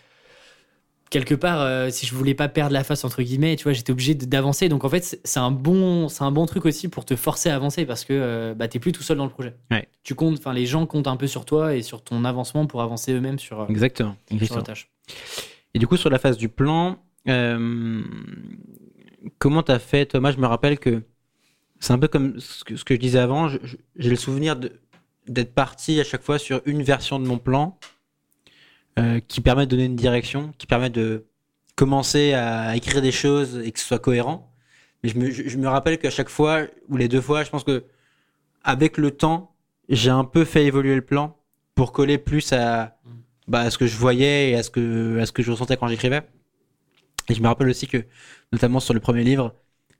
quelque part, euh, si je voulais pas perdre la face, entre guillemets, tu vois, j'étais obligé d'avancer. Donc, en fait, c'est un, bon, un bon truc aussi pour te forcer à avancer parce que euh, bah, t'es plus tout seul dans le projet. Ouais. Tu comptes, enfin, les gens comptent un peu sur toi et sur ton avancement pour avancer eux-mêmes sur, Exactement. sur exactement. la tâche. Et du coup, sur la phase du plan, euh, comment t'as fait moi, je me rappelle que c'est un peu comme ce que, je disais avant. J'ai le souvenir d'être parti à chaque fois sur une version de mon plan euh, qui permet de donner une direction, qui permet de commencer à écrire des choses et que ce soit cohérent. Mais je me, je- je me rappelle qu'à chaque fois, ou les deux fois, je pense que avec le temps, j'ai un peu fait évoluer le plan pour coller plus à, bah, à ce que je voyais et à ce que, à ce que je ressentais quand j'écrivais. Et je me rappelle aussi que, notamment sur le premier livre,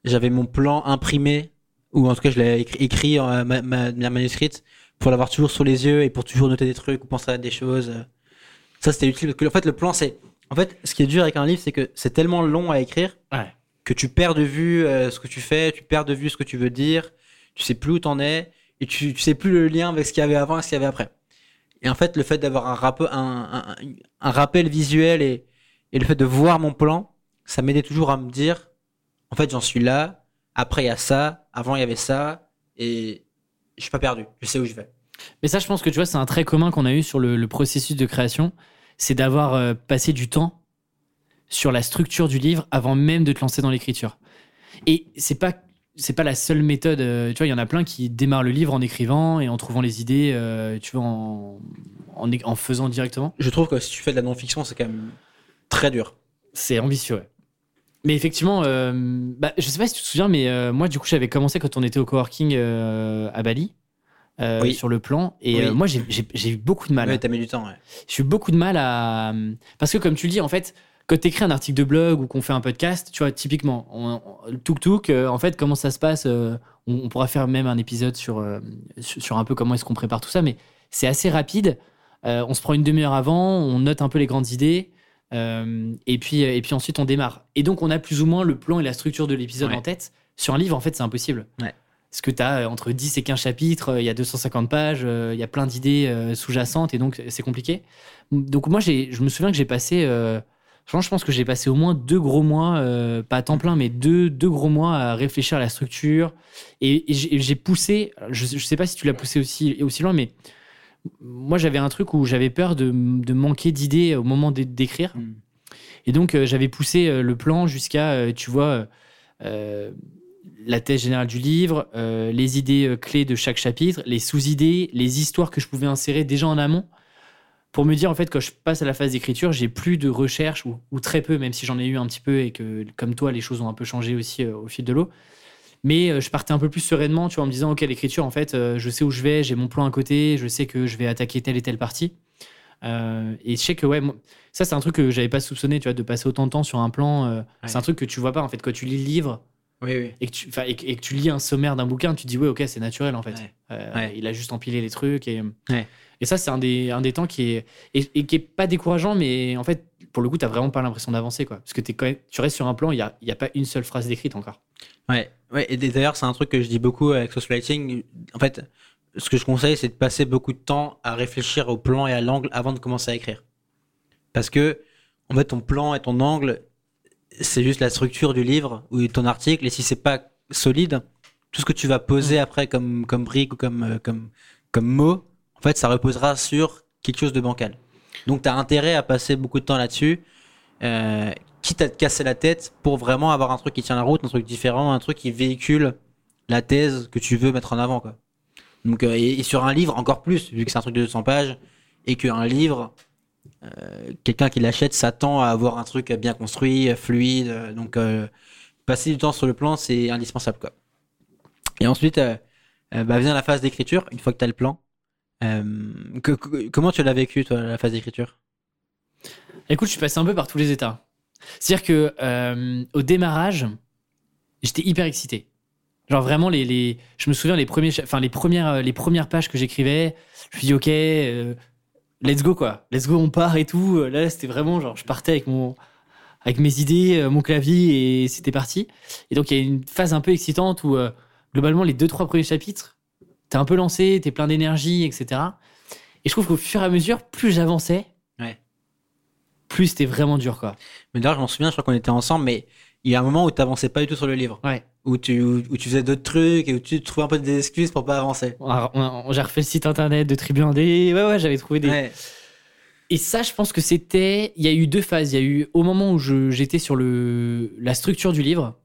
j'avais mon plan imprimé, ou en tout cas je l'avais écrit, écrit en ma, ma, ma manuscrite, pour l'avoir toujours sous les yeux et pour toujours noter des trucs ou penser à des choses. Ça, c'était utile. Parce que, en fait, le plan, c'est. En fait, ce qui est dur avec un livre, c'est que c'est tellement long à écrire Ouais. que tu perds de vue euh, ce que tu fais, tu perds de vue ce que tu veux dire, tu sais plus où t'en es, et tu, tu sais plus le lien avec ce qu'il y avait avant et ce qu'il y avait après. Et en fait, le fait d'avoir un, rappe- un, un, un rappel visuel et, le fait de voir mon plan, ça m'aidait toujours à me dire, en fait, j'en suis là, après il y a ça, avant il y avait ça, et je suis pas perdu, je sais où je vais. Mais ça, je pense que tu vois, c'est un trait commun qu'on a eu sur le, le processus de création, c'est d'avoir euh, passé du temps sur la structure du livre avant même de te lancer dans l'écriture. Et c'est pas c'est pas la seule méthode. euh, tu vois, il y en a plein qui démarrent le livre en écrivant et en trouvant les idées, euh, tu vois, en, en, faisant directement. Je trouve que si tu fais de la non-fiction, c'est quand même très dur. C'est ambitieux, ouais. Mais effectivement, euh, bah, je sais pas si tu te souviens, mais euh, moi, du coup, j'avais commencé quand on était au coworking à Bali, Oui. sur le plan. Et Oui. moi, j'ai eu beaucoup de mal. Ouais, t'as mis du temps, ouais. J'ai eu beaucoup de mal à. Parce que, comme tu le dis, en fait, quand tu écris un article de blog ou qu'on fait un podcast, tu vois, typiquement, on, on- le tuk-tuk, euh, en fait, comment ça se passe euh, on, on pourra faire même un épisode sur, euh, sur, un peu comment est-ce qu'on prépare tout ça, mais c'est assez rapide. On se prend une demi-heure avant, on note un peu les grandes idées, et, puis, et puis ensuite on démarre. Et donc, on a plus ou moins le plan et la structure de l'épisode Ouais. en tête. Sur un livre, en fait, c'est impossible. Ouais. Parce que tu as entre 10 et 15 chapitres, il y a 250 pages, il y a plein d'idées sous-jacentes, et donc c'est compliqué. Donc moi, je me souviens que j'ai passé, franchement, je pense que j'ai passé au moins deux gros mois, euh, pas à temps plein, mais deux, deux gros mois à réfléchir à la structure. Et, et j'ai poussé, je, je sais pas si tu l'as poussé aussi, aussi loin, mais moi j'avais un truc où j'avais peur de, de manquer d'idées au moment d'é- d'écrire. Mm. Et donc euh, j'avais poussé euh, le plan jusqu'à, euh, tu vois, euh, la thèse générale du livre, les idées clés de chaque chapitre, les sous-idées, les histoires que je pouvais insérer déjà en amont, pour me dire en fait quand je passe à la phase d'écriture, j'ai plus de recherche ou, ou très peu, même si j'en ai eu un petit peu et que comme toi les choses ont un peu changé aussi euh, au fil de l'eau. Mais euh, je partais un peu plus sereinement, tu vois, en me disant ok l'écriture en fait, euh, je sais où je vais, j'ai mon plan à côté, je sais que je vais attaquer telle et telle partie. Euh, et je sais que ouais, moi- ça c'est un truc que j'avais pas soupçonné, tu vois, de passer autant de temps sur un plan. euh, C'est un truc que tu vois pas en fait quand tu lis le livre Oui, oui. et que tu, enfin, et, que- et que tu lis un sommaire d'un bouquin, tu te dis ouais ok c'est naturel en fait. Ouais. Euh, Ouais. Il a juste empilé les trucs et Ouais. et ça c'est un des un des temps qui est et, et qui est pas décourageant mais en fait pour le coup t'as vraiment pas l'impression d'avancer quoi parce que es quand même, tu restes sur un plan il y a y a pas une seule phrase décrite encore. Ouais, ouais. Et d'ailleurs, c'est un truc que je dis beaucoup avec Socialiting. En fait, ce que je conseille, c'est de passer beaucoup de temps à réfléchir au plan et à l'angle avant de commencer à écrire. Parce que, en fait, ton plan et ton angle, c'est juste la structure du livre ou ton article. Et si c'est pas solide, tout ce que tu vas poser après comme, comme brique ou comme, euh, comme, comme mot, en fait, ça reposera sur quelque chose de bancal. Donc, tu as intérêt à passer beaucoup de temps là-dessus. Euh, quitte à te casser la tête pour vraiment avoir un truc qui tient la route, un truc différent, un truc qui véhicule la thèse que tu veux mettre en avant. Quoi. Donc, euh, et, et sur un livre, encore plus, vu que c'est un truc de 200 pages, et qu'un livre, quelqu'un qui l'achète s'attend à avoir un truc bien construit, euh, fluide. euh, donc, euh, passer du temps sur le plan, c'est indispensable. Quoi. Et ensuite, euh, euh, bah, vient la phase d'écriture, une fois que tu as le plan. Euh, comment tu l'as vécu, toi, la phase d'écriture? Écoute je suis passé un peu par tous les états. C'est-à-dire que euh, au démarrage j'étais hyper excité. Genre vraiment les, je me souviens les premiers enfin les premières euh, les premières pages que j'écrivais je me suis dit ok euh, let's go quoi let's go on part et tout là c'était vraiment genre je partais avec mon avec mes idées, euh, mon clavier et c'était parti. Et donc il y a une phase un peu excitante où euh, globalement les deux trois premiers chapitres, t'es un peu lancé, t'es plein d'énergie, etc. Et je trouve qu'au fur et à mesure, plus j'avançais, Ouais. plus c'était vraiment dur quoi. Mais d'ailleurs, je m'en souviens, je crois qu'on était ensemble, mais il y a un moment où tu n'avançais pas du tout sur le livre. Ouais. Où tu, où, où tu faisais d'autres trucs et où tu trouvais un peu des excuses pour pas avancer. J'ai refait le site internet de Tribu 1D. Ouais, ouais, j'avais trouvé des. Ouais. Et ça, je pense que c'était. Il y a eu deux phases. Il y a eu au moment où j'étais sur le la structure du livre,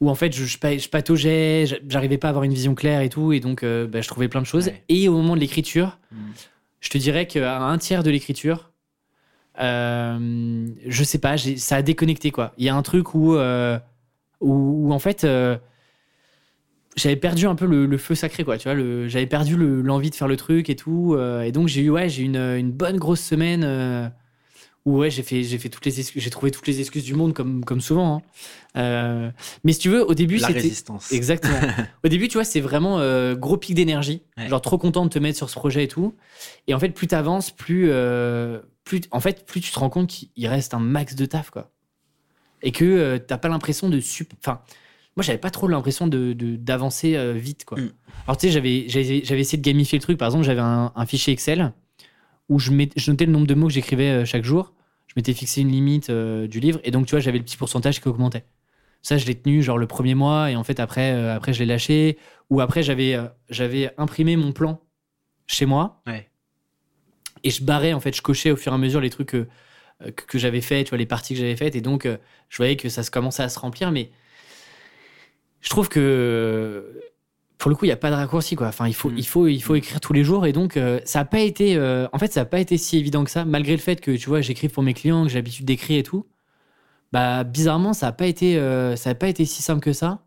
où en fait je, je, pa- je pataugeais, j'a- j'arrivais pas à avoir une vision claire et tout, et donc euh, bah, je trouvais plein de choses. Ouais. Et au moment de l'écriture, Mm. je te dirais qu'à un tiers de l'écriture, euh, je sais pas, ça a déconnecté quoi. Il y a un truc où, euh, où, en fait. euh, j'avais perdu un peu le, feu sacré quoi tu vois j'avais perdu le- l'envie de faire le truc et tout et donc j'ai eu ouais j'ai une, une bonne grosse semaine où ouais j'ai fait j'ai fait toutes les excuses j'ai trouvé toutes les excuses du monde comme comme souvent hein. Euh, mais si tu veux au début La c'était résistance. [LAUGHS] exactement au début tu vois c'est vraiment euh, gros pic d'énergie Ouais. genre trop content de te mettre sur ce projet et tout et en fait plus t'avances plus euh, plus en fait plus tu te rends compte qu'il reste un max de taf quoi et que t'as pas l'impression de sup enfin moi j'avais pas trop l'impression de d'avancer vite quoi Mm. alors tu sais j'avais j'avais j'avais essayé de gamifier le truc par exemple j'avais un, un fichier Excel où je, notais le nombre de mots que j'écrivais euh, chaque jour. Je m'étais fixé une limite euh, du livre. Et donc tu vois j'avais le petit pourcentage qui augmentait. Ça je l'ai tenu genre le premier mois. Et en fait après euh, après je l'ai lâché. Ou après j'avais euh, j'avais imprimé mon plan chez moi. Ouais. et je barrais en fait. Je cochais au fur et à mesure les trucs euh, que, que j'avais fait tu vois les parties que j'avais faites. Et donc je voyais que ça se commençait à se remplir. Mais je trouve que pour le coup il y a pas de raccourci quoi enfin il faut Mm. il faut il faut écrire tous les jours et donc euh, ça a pas été euh, en fait ça a pas été si évident que ça malgré le fait que tu vois j'écrive pour mes clients que j'ai l'habitude d'écrire et tout bah bizarrement ça a pas été euh, ça a pas été si simple que ça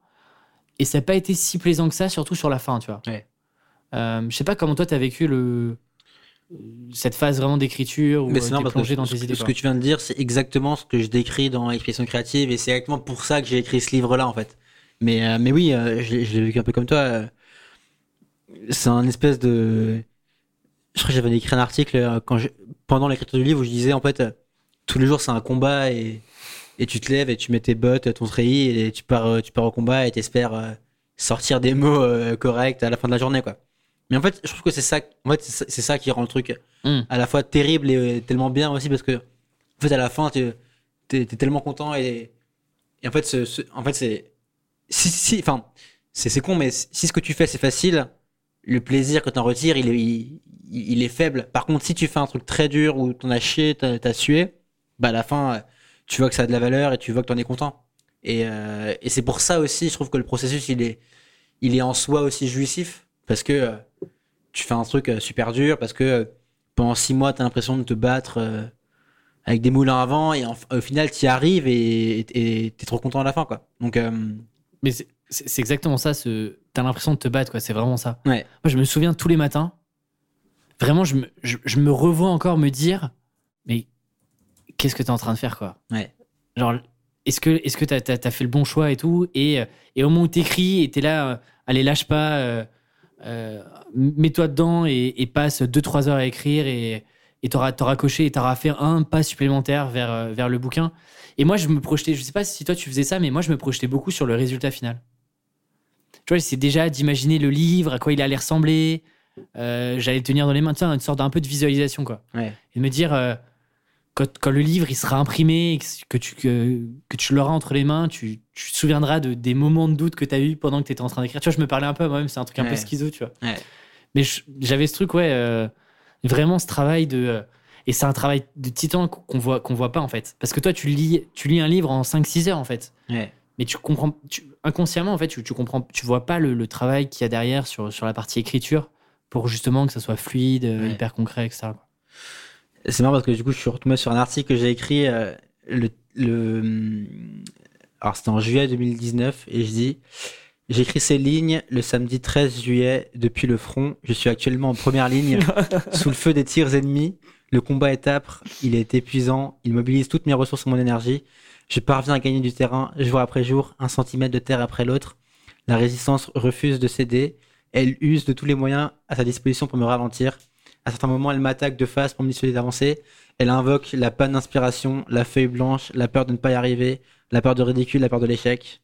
et ça a pas été si plaisant que ça surtout sur la fin tu vois Ouais. Je sais pas comment toi t'as vécu le cette phase vraiment d'écriture où Mais marrant parce plongé que dans ce, tes idées ce quoi. que tu viens de dire, c'est exactement ce que je décris dans l'expression créative et c'est exactement pour ça que j'ai écrit ce livre-là en fait. Mais, euh, mais oui, euh, je, l'ai- je l'ai vécu un peu comme toi. euh, c'est un espèce de. Je crois que j'avais écrit un article quand je- pendant l'écriture du livre où je disais en fait tous les jours c'est un combat et, et tu te lèves et tu mets tes bottes, ton treillis et tu pars, tu pars au combat et t'espères sortir des mots corrects à la fin de la journée quoi. Mais en fait, je trouve que c'est ça, en fait, c'est ça- qui rend le truc Mm. à la fois terrible et tellement bien aussi parce que en fait à la fin tu es, tellement content et, et en fait ce, ce- en fait c'est si si enfin c'est con mais si ce que tu fais c'est facile le plaisir que tu en retires il est il, il est faible par contre si tu fais un truc très dur où t'en as chié t'as as sué bah à la fin tu vois que ça a de la valeur et tu vois que t'en es content et, euh, et c'est pour ça aussi je trouve que le processus il est il est en soi aussi jouissif parce que euh, tu fais un truc euh, super dur parce que pendant six mois, tu as l'impression de te battre avec des moulins à vent et en- au final, tu y arrives et tu es trop content à la fin. Quoi. Donc, Mais c'est- exactement ça. Ce... T'as l'impression de te battre, quoi. C'est vraiment ça. ouais. Moi, je me souviens tous les matins. Vraiment, je me, je, je me revois encore me dire, mais qu'est-ce que t'es en train de faire, quoi? Ouais. Genre, est-ce que est-ce que t'as as, fait le bon choix et tout? Et, euh, et au moment où t'écris et t'es là, euh, allez, lâche pas, euh, euh, mets-toi dedans et, et passe 2-3 heures à écrire et et t'auras coché et t'auras fait un pas supplémentaire vers vers le bouquin. Et moi, je me projetais, je sais pas si toi tu faisais ça, mais moi, je me projetais beaucoup sur le résultat final. Tu vois, c'est déjà d'imaginer le livre, à quoi il allait ressembler. Euh, J'allais le tenir dans les mains, tu sais, une sorte d'un peu de visualisation, quoi. Ouais. Et de me dire, euh, quand, quand le livre il sera imprimé, que tu, que, que tu l'auras entre les mains, tu, tu te souviendras de, des moments de doute que tu as eu pendant que tu étais en train d'écrire. Tu vois, je me parlais un peu moi-même, c'est un truc un peu schizo, tu vois. Ouais. Mais j'avais ce truc, ouais, euh, vraiment ce travail de. Et c'est un travail de titan qu'on voit, qu'on voit pas, en fait. Parce que toi, tu lis, tu lis un livre en 5-6 heures, en fait. Ouais. Mais tu comprends, tu- inconsciemment, en fait, tu, tu comprends, tu vois pas le, le travail qu'il y a derrière sur, sur la partie écriture pour justement que ça soit fluide, euh, Ouais. hyper concret, etc. C'est marrant parce que du coup, je suis retombé sur un article que j'ai écrit euh, le, le. Alors, c'était en juillet 2019 et je dis J'écris ces lignes le samedi 13 juillet depuis le front. Je suis actuellement en première ligne, [LAUGHS] sous le feu des tirs ennemis. Le combat est âpre, il est épuisant, il mobilise toutes mes ressources et mon énergie. Je parviens à gagner du terrain jour après jour, un centimètre de terre après l'autre. La résistance refuse de céder. Elle use de tous les moyens à sa disposition pour me ralentir. À certains moments, elle m'attaque de face pour me dissuader d'avancer. Elle invoque la panne d'inspiration, la feuille blanche, la peur de ne pas y arriver, la peur de ridicule, la peur de l'échec.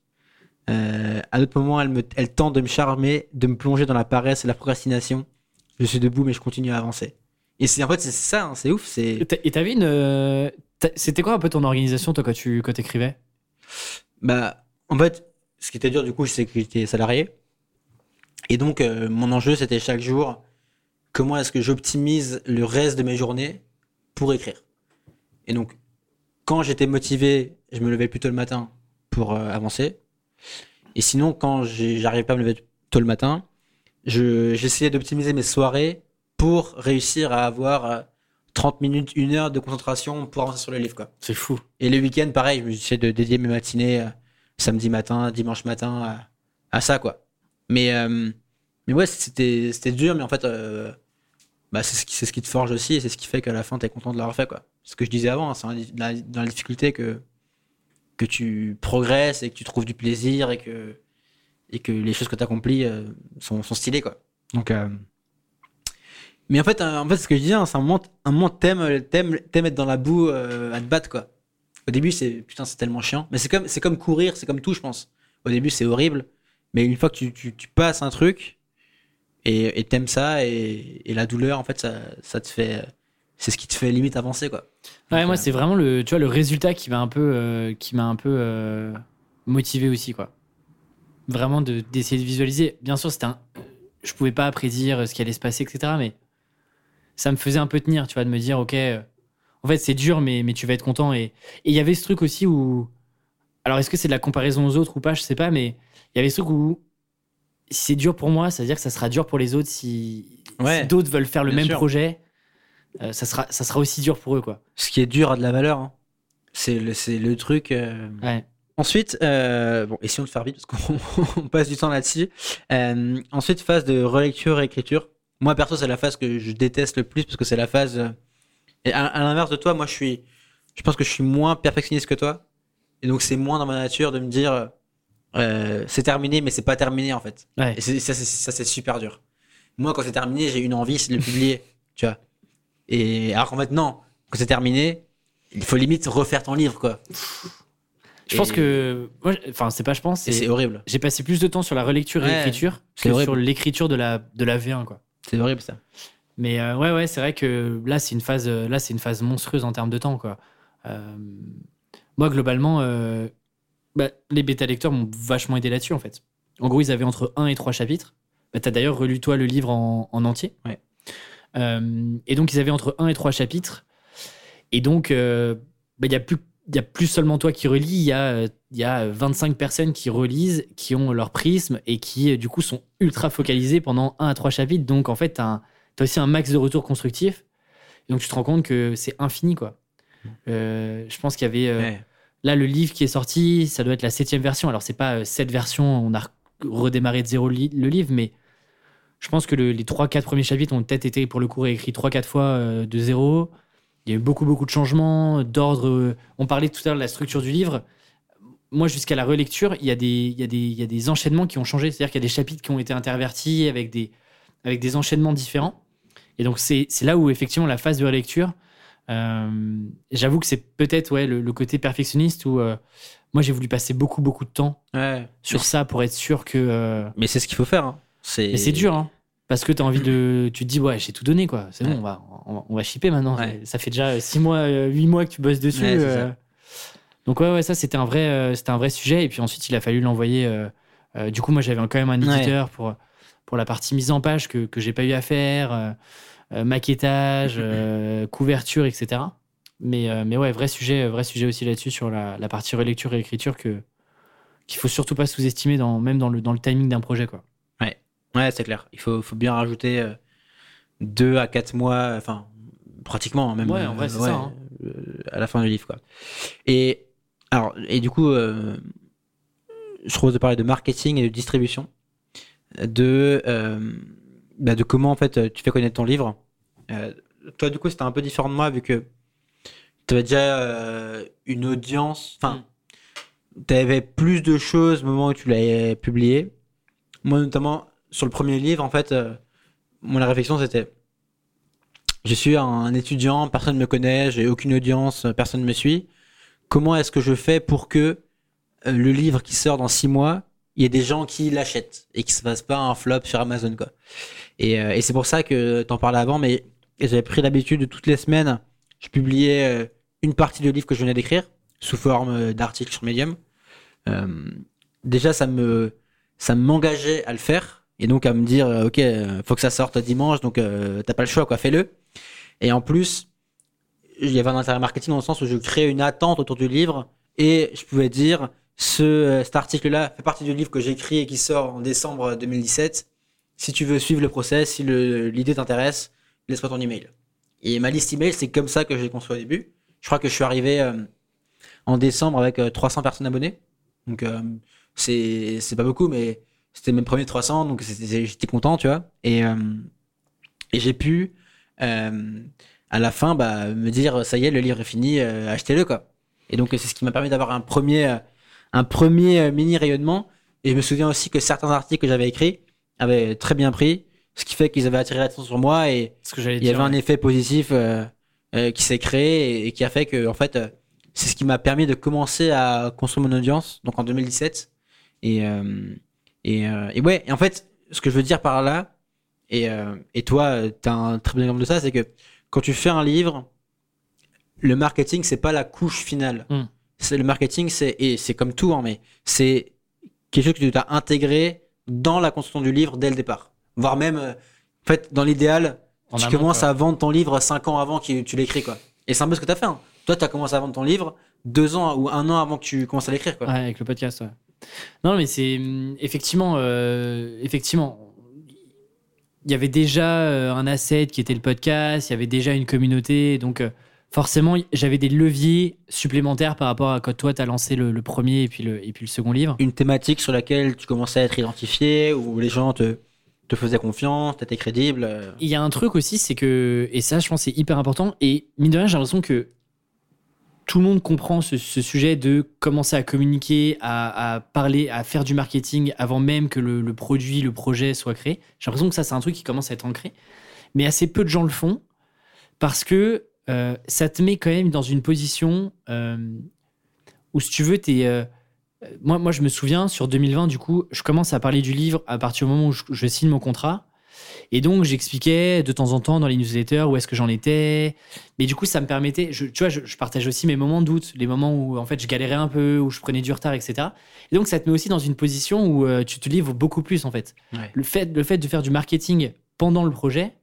Euh, à d'autres moments, elle, me, elle tente de me charmer, de me plonger dans la paresse et la procrastination. Je suis debout, mais je continue à avancer. Et c'est en fait c'est ça, hein, c'est ouf. C'est Et t'avais une. euh, C'était quoi un peu ton organisation, toi, quand tu quand écrivais bah en fait, ce qui était dur du coup, c'est que j'étais salarié. Et donc euh, mon enjeu, c'était chaque jour comment est-ce que j'optimise le reste de mes journées pour écrire? Et donc quand j'étais motivé, je me levais plutôt le matin pour euh, avancer. Et sinon, quand j'arrivais pas à me lever tôt le matin, je- j'essayais d'optimiser mes soirées pour réussir à avoir euh, 30 minutes, une heure de concentration pour avancer sur le livre. Quoi. C'est fou. Et le week-end, pareil, je me suis de dédier mes matinées euh, samedi matin, dimanche matin à, ça, quoi. Mais, euh, mais ouais, c'était c'était dur, mais en fait, euh, bah, c'est ce, qui- c'est ce qui te forge aussi et c'est ce qui fait qu'à la fin, tu es content de l'avoir fait, quoi. Ce que je disais avant, hein, c'est dans la- difficulté que, que tu progresses et que tu trouves du plaisir et que, et que les choses que tu accomplis sont, sont stylées, quoi. Donc, euh, mais en fait, euh, en fait, ce que je disais, hein, c'est un moment, un moment t'aimes, t'aimes, t'aimes être dans la boue euh, à te battre, quoi. Au début, c'est putain, c'est tellement chiant. Mais c'est comme, c'est comme courir, c'est comme tout, je pense. Au début, c'est horrible. Mais une fois que tu, tu, tu passes un truc et et t'aimes ça et, et la douleur, en fait, ça, ça te fait. C'est ce qui te fait limite avancer, quoi. Ouais, moi, euh, c'est vraiment le, tu vois, le résultat qui m'a un peu, euh, qui m'a un peu euh, motivé aussi, quoi. Vraiment de- d'essayer de visualiser. Bien sûr, c'était un, je pouvais pas prédire ce qui allait se passer, etc. Mais ça me faisait un peu tenir, tu vois, de me dire, ok, euh, en fait, c'est dur, mais, mais tu vas être content. Et il y avait ce truc aussi où, alors, est-ce que c'est de la comparaison aux autres ou pas, je sais pas, mais il y avait ce truc où si c'est dur pour moi, ça veut dire que ça sera dur pour les autres si, Ouais, si d'autres veulent faire le même sûr. projet. euh, ça sera, ça sera aussi dur pour eux, quoi. Ce qui est dur a de la valeur. hein. C'est le, le truc. euh, Ouais. Ensuite, euh, bon, essayons de faire vite parce qu'on [LAUGHS] on passe du temps là-dessus. Euh, ensuite, phase de relecture et écriture. Moi, perso, c'est la phase que je déteste le plus parce que c'est la phase. euh, Et à, à l'inverse de toi, moi, je suis. Je pense que je suis moins perfectionniste que toi. Et donc, c'est moins dans ma nature de me dire. euh, c'est terminé, mais c'est pas terminé en fait. Ouais. Et ça, c'est- super dur. Moi, quand c'est terminé, j'ai une envie, c'est de le publier. [LAUGHS] tu vois. Et alors qu'en fait, non. Quand c'est terminé, il faut limite refaire ton livre, quoi. Je pense que. Enfin, c'est pas, je pense. C'est- horrible. J'ai passé plus de temps sur la relecture et Ouais, l'écriture que horrible. sur l'écriture de la, de la V1, quoi. C'est horrible ça. Mais euh, ouais, ouais, c'est vrai que là, c'est une phase, euh, là, c'est une phase monstrueuse en termes de temps, quoi. Euh, moi, globalement, euh, bah, les bêta lecteurs m'ont vachement aidé là-dessus, en fait. En gros, ils avaient entre 1 et 3 chapitres. Bah, T'as d'ailleurs relu, toi, le livre en, en entier. Ouais. Et donc, ils avaient entre 1 et 3 chapitres. Et donc, bah, il y a plus il y a plus seulement toi qui relis, il y a, euh, il y a 25 personnes qui relisent, qui ont leur prisme et qui, euh, du coup, sont ultra focalisées pendant 1 à 3 chapitres. Donc, en fait, tu as, aussi un max de retours constructifs. Et donc, tu te rends compte que c'est infini, quoi. Euh, je pense qu'il y avait. euh, Ouais. Là, le livre qui est sorti, ça doit être la septième version. Alors, c'est pas euh, cette version, on a re- redémarré de zéro li- le livre, mais je pense que le- les 3-4 premiers chapitres ont peut-être été, pour le coup, réécrits 3-4 fois euh, de zéro. Il y a eu beaucoup, beaucoup de changements, d'ordre. On parlait tout à l'heure de la structure du livre. Moi, jusqu'à la relecture, il y, a des, il, y a des, il y a des enchaînements qui ont changé. C'est-à-dire qu'il y a des chapitres qui ont été intervertis avec des, avec des enchaînements différents. Et donc, c'est c'est là où, effectivement, la phase de relecture, euh, j'avoue que c'est peut-être ouais, le, le côté perfectionniste où euh, moi, j'ai voulu passer beaucoup, beaucoup de temps Ouais. sur ça pour être sûr que. euh, Mais c'est ce qu'il faut faire. hein. C'est. Mais c'est dur, hein. Parce que tu as envie de. Tu te dis, ouais, j'ai tout donné, quoi. C'est Ouais. bon, on va, on va, on va shipper maintenant. Ouais. Ça fait déjà 6 mois, 8 mois que tu bosses dessus. Ouais, euh. Donc, ouais, ouais, ça, c'était un, vrai, euh, c'était un vrai sujet. Et puis ensuite, il a fallu l'envoyer. euh, euh, du coup, moi, j'avais quand même un éditeur pour, pour la partie mise en page que, que j'ai pas eu à faire, euh, euh, maquettage, [LAUGHS] euh, couverture, etc. Mais, euh, mais ouais, vrai sujet, vrai sujet aussi là-dessus sur la, la partie relecture et écriture que qu'il faut surtout pas sous-estimer, dans, même dans le, dans le timing d'un projet, quoi. Ouais, c'est clair. Il faut, faut bien rajouter euh, deux à quatre mois, enfin, pratiquement, même. Ouais, en vrai, c'est ça, hein. euh, à la fin du livre, quoi. Et, alors, et du coup, euh, je propose de parler de marketing et de distribution, de, euh, bah, de comment, en fait, tu fais connaître ton livre. Euh, toi, du coup, c'était un peu différent de moi, vu que tu avais déjà euh, une audience, enfin, tu avais plus de choses au moment où tu l'avais publié. Moi, notamment, sur le premier livre, en fait, euh, la réflexion, c'était je suis un étudiant, personne ne me connaît, j'ai aucune audience, personne ne me suit. Comment est-ce que je fais pour que euh, le livre qui sort dans six mois, il y ait des gens qui l'achètent et qui se fasse pas un flop sur Amazon quoi. Et, euh, et c'est pour ça que t'en parlais avant, mais j'avais pris l'habitude de toutes les semaines, je publiais euh, une partie du livre que je venais d'écrire sous forme euh, d'article sur Medium. Déjà, ça me ça m'engageait à le faire et donc à me dire euh, ok, euh, faut que ça sorte dimanche, donc euh, t'as pas le choix quoi, fais-le. Et en plus, il y avait un intérêt marketing dans le sens où je créais une attente autour du livre et je pouvais dire ce euh, cet article-là fait partie du livre que j'écris et qui sort en décembre 2017. Si tu veux suivre le process, si l'idée t'intéresse, laisse-moi ton email. Et ma liste email, c'est comme ça que j'ai construit au début. Je crois que je suis arrivé euh, en décembre avec euh, 300 personnes abonnées. Donc c'est c'est pas beaucoup, mais c'était mes premiers 300, donc j'étais content, tu vois. Et euh, et j'ai pu euh, à la fin bah, me dire ça y est, le livre est fini, euh, achetez-le quoi. Et donc c'est ce qui m'a permis d'avoir un premier euh, un premier euh, mini rayonnement. Et je me souviens aussi que certains articles que j'avais écrits avaient très bien pris, ce qui fait qu'ils avaient attiré l'attention sur moi et Ce que j'allais il y dire. avait un effet positif qui s'est créé et, et qui a fait que en fait c'est ce qui m'a permis de commencer à construire mon audience donc en 2017 et euh, et, euh, et ouais et en fait ce que je veux dire par là et euh, et toi tu as un très bon exemple de ça c'est que quand tu fais un livre le marketing c'est pas la couche finale Mm. c'est le marketing c'est et c'est comme tout hein, mais c'est quelque chose que tu as intégré dans la construction du livre dès le départ voire même euh, en fait dans l'idéal tu amont, commences quoi. à vendre ton livre 5 ans avant que tu l'écris quoi. Et c'est un peu ce que tu as fait. hein. Toi, tu as commencé à vendre ton livre deux ans ou un an avant que tu commences à l'écrire quoi. Ouais, avec le podcast, ouais. Non, mais c'est hum, effectivement, euh, effectivement, il y avait déjà euh, un asset qui était le podcast, il y avait déjà une communauté, donc euh, forcément, j'avais des leviers supplémentaires par rapport à quand toi, tu as lancé le, le premier et puis le, et puis le second livre. Une thématique sur laquelle tu commençais à être identifié, où les gens te, te faisaient confiance, t'étais crédible. euh. Il y a un truc aussi, c'est que, et ça, je pense, c'est hyper important, et mine de rien, j'ai l'impression que tout le monde comprend ce, sujet de commencer à communiquer, à, parler, à faire du marketing avant même que le, produit, le projet soit créé. J'ai l'impression que ça, c'est un truc qui commence à être ancré. Mais assez peu de gens le font parce que euh, ça te met quand même dans une position euh, où, si tu veux, t'es. euh, moi, moi, je me souviens, sur 2020, du coup, je commence à parler du livre à partir du moment où je signe mon contrat. Et donc, j'expliquais de temps en temps dans les newsletters où est-ce que j'en étais. Mais du coup, ça me permettait. Je, tu vois, je, je partage aussi mes moments de doute, les moments où, en fait, je galérais un peu, où je prenais du retard, etc. Et donc, ça te met aussi dans une position où euh, tu te livres beaucoup plus, en fait. Ouais. Le, fait, le fait de faire du marketing pendant le projet,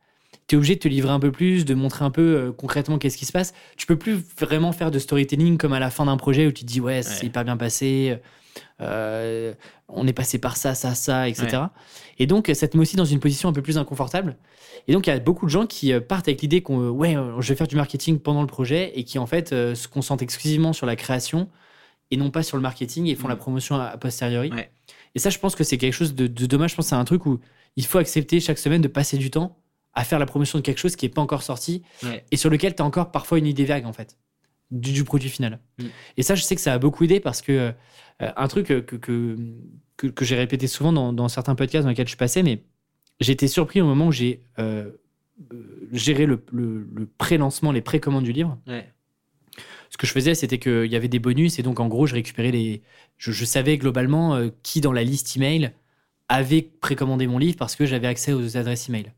tu es obligé de te livrer un peu plus, de montrer un peu euh, concrètement qu'est-ce qui se passe. Tu peux plus vraiment faire de storytelling comme à la fin d'un projet où tu te dis, ouais, c'est Ouais. hyper bien passé. euh, on est passé par ça, ça, ça, etc. Et donc, ça te met aussi dans une position un peu plus inconfortable. Et donc, il y a beaucoup de gens qui euh, partent avec l'idée qu'on, ouais, euh, je vais faire du marketing pendant le projet et qui, en fait, euh, se concentrent exclusivement sur la création et non pas sur le marketing et font Mm. la promotion a posteriori. Ouais. Et ça, je pense que c'est quelque chose de, de dommage. Je pense que c'est un truc où il faut accepter chaque semaine de passer du temps à faire la promotion de quelque chose qui n'est pas encore sorti Ouais. et sur lequel tu as encore parfois une idée vague, en fait, du, du produit final. Mm. Et ça, je sais que ça a beaucoup aidé parce que euh, un truc que, que, que, j'ai répété souvent dans, dans certains podcasts dans lesquels je passais, mais été surpris au moment où j'ai euh, euh, géré le, le- le pré-lancement, les précommandes du livre. Ouais. Ce que je faisais, c'était qu'il y avait des bonus et donc en gros, je récupérais les. Je, je savais globalement euh, qui dans la liste email avait précommandé mon livre parce que j'avais accès aux adresses email.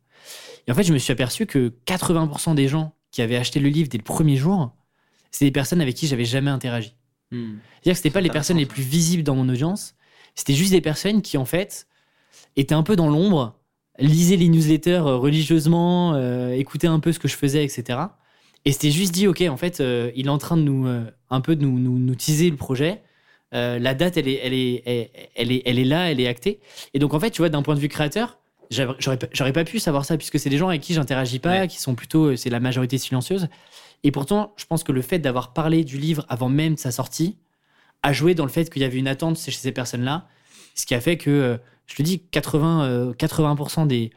Et en fait, je me suis aperçu que 80% des gens qui avaient acheté le livre dès le premier jour, c'est des personnes avec qui j'avais jamais interagi. Hmm. C'est-à-dire que c'était pas les personnes les plus visibles dans mon audience, c'était juste des personnes qui en fait étaient un peu dans l'ombre, lisaient les newsletters euh, religieusement, euh, écoutaient un peu ce que je faisais, etc. Et c'était juste dit, ok, en fait, euh, il est en train de nous euh, un peu de nous, nous, nous teaser le projet. La date, elle est, elle, est, elle, elle est, elle est là, elle est actée. Et donc, en fait, tu vois, d'un point de vue créateur, j'aurais j'aurais pas- pu savoir ça puisque c'est des gens avec qui j'interagis pas, Ouais. qui sont plutôt, c'est la majorité silencieuse. Et pourtant, je pense que le fait d'avoir parlé du livre avant même de sa sortie a joué dans le fait qu'il y avait une attente chez ces personnes-là, ce qui a fait que, euh, je te dis, 80, euh, 80% des,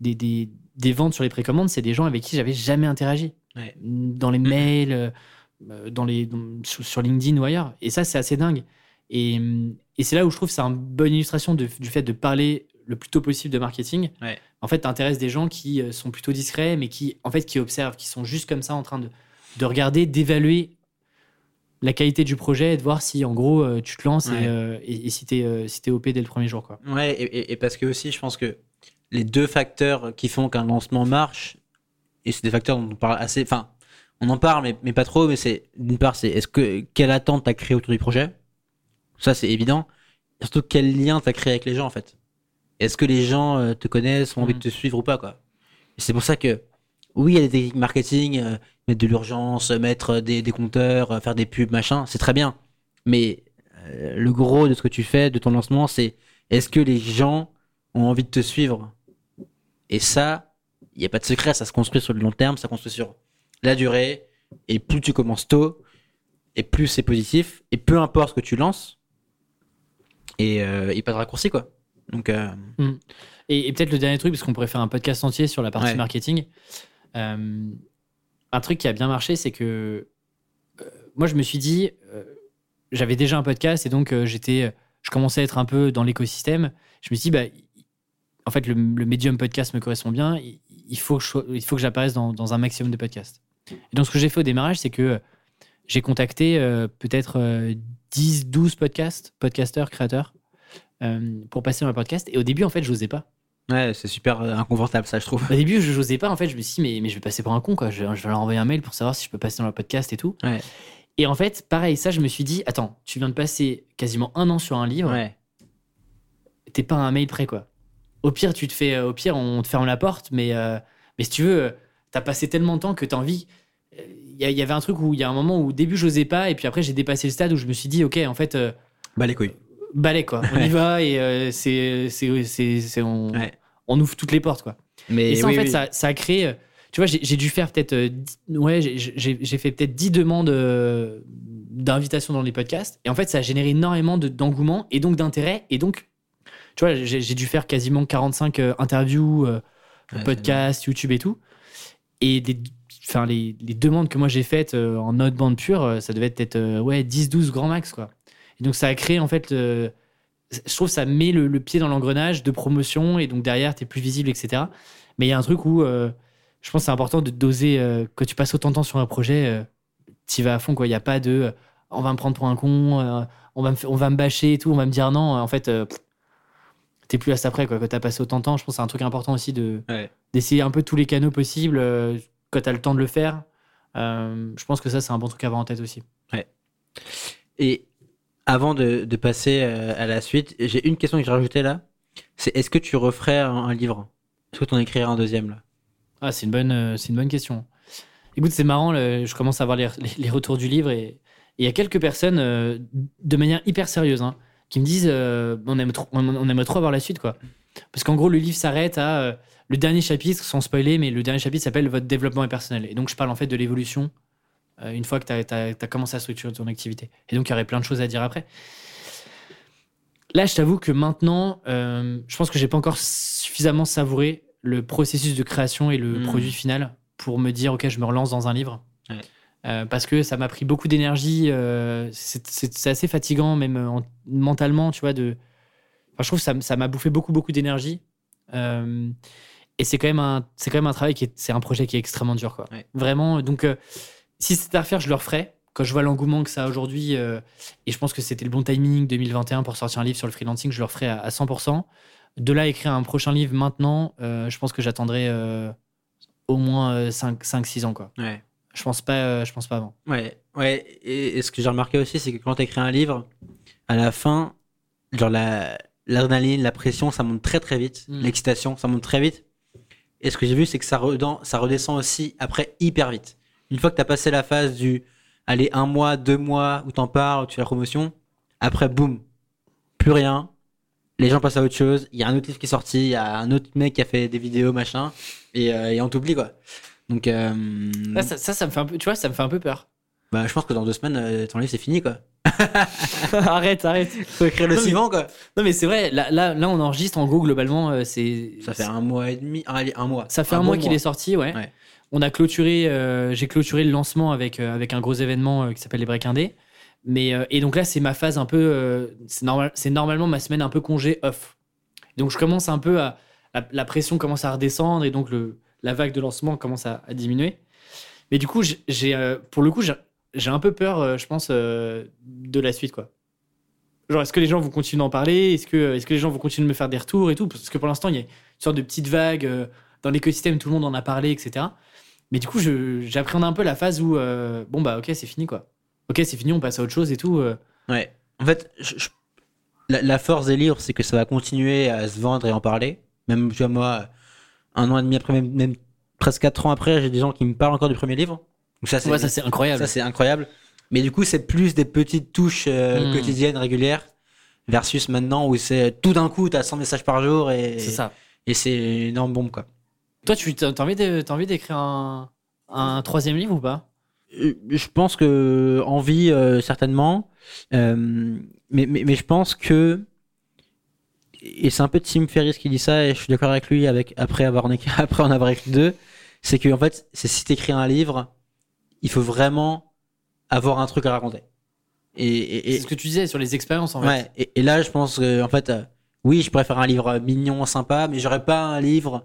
des, des, des ventes sur les précommandes, c'est des gens avec qui j'avais jamais interagi. Ouais. Dans les mails, euh, euh, dans les, sur, LinkedIn ou ailleurs. Et ça, c'est assez dingue. Et, hum, et c'est là où je trouve que c'est une bonne illustration de- du fait de parler le plus tôt possible de marketing, Ouais. en fait, tu intéresses des gens qui euh, sont plutôt discrets, mais qui, en fait, qui observent, qui sont juste comme ça en train de, de regarder, d'évaluer la qualité du projet et de voir si, en gros, euh, tu te lances Ouais. et, euh, et- et si tu es, si t'es OP dès le premier jour. Quoi. Ouais, et, et- parce que aussi, je pense que les deux facteurs qui font qu'un lancement marche, et c'est des facteurs dont on parle assez, enfin, on en parle, mais, mais pas trop, mais c'est, d'une part, c'est est-ce que, quelle attente t'as créé autour du projet? Ça, c'est évident. Et surtout, quel lien t'as créé avec les gens, en fait? Est-ce que les gens euh, te connaissent, ont envie de te suivre ou pas, quoi? C'est pour ça que, oui, il y a des techniques marketing, euh, mettre de l'urgence, mettre des, des compteurs, euh, faire des pubs, machin, c'est très bien. Mais euh, le gros de ce que tu fais, de ton lancement, c'est est-ce que les gens ont envie de te suivre? Et ça, il n'y a pas de secret, ça se construit sur le long terme, ça se construit sur la durée. Et plus tu commences tôt, et plus c'est positif, et peu importe ce que tu lances, et, euh, et pas de raccourci, quoi. Donc, euh, Et, et peut-être le dernier truc, parce qu'on pourrait faire un podcast entier sur la partie Ouais. marketing. Euh, un truc qui a bien marché, c'est que euh, moi, je me suis dit, euh, j'avais déjà un podcast et donc j'étais, je commençais à être un peu dans l'écosystème. Je me suis dit, bah, en fait, le, le médium podcast me correspond bien. Il, faut que il faut que j'apparaisse dans, un maximum de podcasts. Et donc, ce que j'ai fait au démarrage, c'est que j'ai contacté peut-être euh, 10, 12 podcasts, podcasteurs, créateurs, pour passer dans le podcast. Et au début, en fait, je n'osais pas. Ouais, c'est super euh, inconfortable, ça, je trouve. Au début, je n'osais pas. En fait, je me suis dit, mais, mais je vais passer pour un con, quoi. Je, je vais leur envoyer un mail pour savoir si je peux passer dans le podcast et tout. Ouais. Et en fait, pareil, ça, je me suis dit, attends, tu viens de passer quasiment un an sur un livre. Ouais. T'es pas un mail prêt, quoi. Au pire, tu te fais, euh, au pire, on te ferme la porte, mais, euh, mais si tu veux, t'as passé tellement de temps que t'as envie. Il y, avait un truc où il y a un moment où au début, j'osais pas, et puis après, j'ai dépassé le stade où je me suis dit, ok, en fait, euh, Bah, les couilles. Balai, quoi. On y va et euh, c'est, c'est, c'est, c'est- on, Ouais. on ouvre toutes les portes, quoi. Mais Et ça, oui, en fait, oui. ça, ça a créé. euh, Tu vois, j'ai j'ai dû faire peut-être. euh, dix- ouais, j'ai- j'ai j'ai fait peut-être 10 demandes euh, d'invitation dans les podcasts. Et en fait, ça a généré énormément de- d'engouement et donc d'intérêt. Et donc, tu vois, j'ai dû faire quasiment 45 euh, interviews, Ouais, podcasts, YouTube et tout. Et les, enfin, les, les demandes que moi j'ai faites euh, en note bande pure, euh, ça devait être peut-être euh, ouais, 10-12 grand max. Quoi. Et donc, ça a créé en fait. euh, je trouve que ça met le, le pied dans l'engrenage de promotion et donc derrière, tu es plus visible, etc. Mais il y a un truc où euh, je pense que c'est important de doser. euh, quand tu passes autant de temps sur un projet, tu vas à fond. Il n'y a pas de on va me prendre pour un con, on, va me, on va me bâcher et tout, on va me dire non. En fait, t'es plus à ça près. Quoi. Quand tu as passé autant de temps, je pense que c'est un truc important aussi de, Ouais. d'essayer un peu tous les canaux possibles quand tu as le temps de le faire. Euh, je pense que ça, c'est un bon truc à avoir en tête aussi. Et avant de, passer euh, à la suite, j'ai une question que j'ai rajoutée là. C'est est-ce que tu referais un, livre? Est-ce que tu en écrirais un deuxième là? Ah, c'est une bonne, euh, une bonne question. Écoute, c'est marrant, je commence à voir les, les- retours du livre et il y a quelques personnes, euh, de manière hyper sérieuse, hein, qui me disent on, aime on, aimerait trop avoir la suite. quoi. Parce qu'en gros, le livre s'arrête à le dernier chapitre, sans spoiler, mais le dernier chapitre s'appelle Votre développement est personnel. Et donc, je parle en fait de l'évolution une fois que tu as, commencé à structurer ton activité. Et donc, il y aurait plein de choses à dire après. Là, je t'avoue que maintenant, euh, je pense que j'ai pas encore suffisamment savouré le processus de création et le Mm. produit final pour me dire, OK, je me relance dans un livre. Ouais. Euh, parce que ça m'a pris beaucoup d'énergie. euh, c'est assez fatigant, même euh, en- mentalement, tu vois. De... Enfin, je trouve que ça m'a bouffé beaucoup, beaucoup d'énergie. Euh, et c'est quand même un, quand même un travail qui est, c'est un projet qui est extrêmement dur, quoi. Ouais. Vraiment. Donc, euh, si c'était à refaire, je le referais. Quand je vois l'engouement que ça a aujourd'hui, euh, et je pense que c'était le bon timing 2021 pour sortir un livre sur le freelancing, je le referais à, à 100%. De là, à écrire un prochain livre maintenant, euh, je pense que j'attendrai euh, au moins 5-6 ans, quoi. Ouais. Je pense pas, je pense pas avant. Ouais, ouais. Et, et ce que j'ai remarqué aussi, c'est que quand tu écris un livre, à la fin, genre la l'adrénaline, la pression, ça monte très très vite. Mm. L'excitation, ça monte très vite. Et ce que j'ai vu, c'est que ça, ça redescend aussi après hyper vite. Une fois que tu as passé la phase du allez, un mois, deux mois, où t'en parles, où tu fais la promotion, après, boum, plus rien. Les gens passent à autre chose. Il y a un autre livre qui est sorti, il y a un autre mec qui a fait des vidéos, machin, et, euh, et on t'oublie quoi. Donc, euh, Là, ça, ça, ça me fait un peu, tu vois, ça me fait un peu peur. bah, je pense que dans deux semaines, euh, ton livre c'est fini quoi. [LAUGHS] arrête, arrête. Faut écrire le Non, mais- suivant quoi. Non, mais c'est vrai. Là, là, là, on enregistre en gros globalement. euh, c'est Ça fait un mois et demi, ah, allez, un mois. Ça fait un, mois qu'il est sorti, ouais. Ouais. On a clôturé, euh, j'ai clôturé le lancement avec, euh, avec un gros événement euh, qui s'appelle les Break Indés. Mais, et donc là, c'est ma phase un peu. c'est normal, normalement ma semaine un peu congé off. Donc je commence un peu à. La, pression commence à redescendre et donc le, la vague de lancement commence à, diminuer. Mais du coup, j'ai- pour le coup, j'ai un peu peur, je pense, de la suite, quoi. Genre, est-ce que les gens vont continuer d'en parler? Est-ce que, est que les gens vont continuer de me faire des retours et tout? Parce que pour l'instant, il y a une sorte de petite vague dans l'écosystème, tout le monde en a parlé, etc. Mais du coup, j'appréhende un peu la phase où, euh, bon, bah, ok, c'est fini, quoi. Ok, c'est fini, on passe à autre chose et tout. euh. Ouais. En fait, je- je- la, la force des livres, c'est que ça va continuer à se vendre et en parler. Même, tu vois, moi, un an et demi après, même, même presque quatre ans après, j'ai des gens qui me parlent encore du premier livre. Donc ça, c'est Ouais, ça, c'est incroyable. ça, c'est incroyable. Mais du coup, c'est plus des petites touches euh, Mm. quotidiennes, régulières, versus maintenant où c'est tout d'un coup, t'as 100 messages par jour et, C'est ça. et c'est une énorme bombe, quoi. Toi, tu as envie de- t'as envie d'écrire un, un troisième livre ou pas? Euh, Je pense que envie euh, certainement, Euh, mais, mais, mais je pense que et c'est un peu Tim Ferriss qui dit ça et je suis d'accord avec lui avec après avoir [LAUGHS] après en avoir écrit deux, c'est que en fait c'est si t'écris un livre, il faut vraiment avoir un truc à raconter. Et, et, et- C'est ce que tu disais sur les expériences, en fait. et, et là je pense que en fait euh, oui je préfère un livre mignon sympa, mais j'aurais pas un livre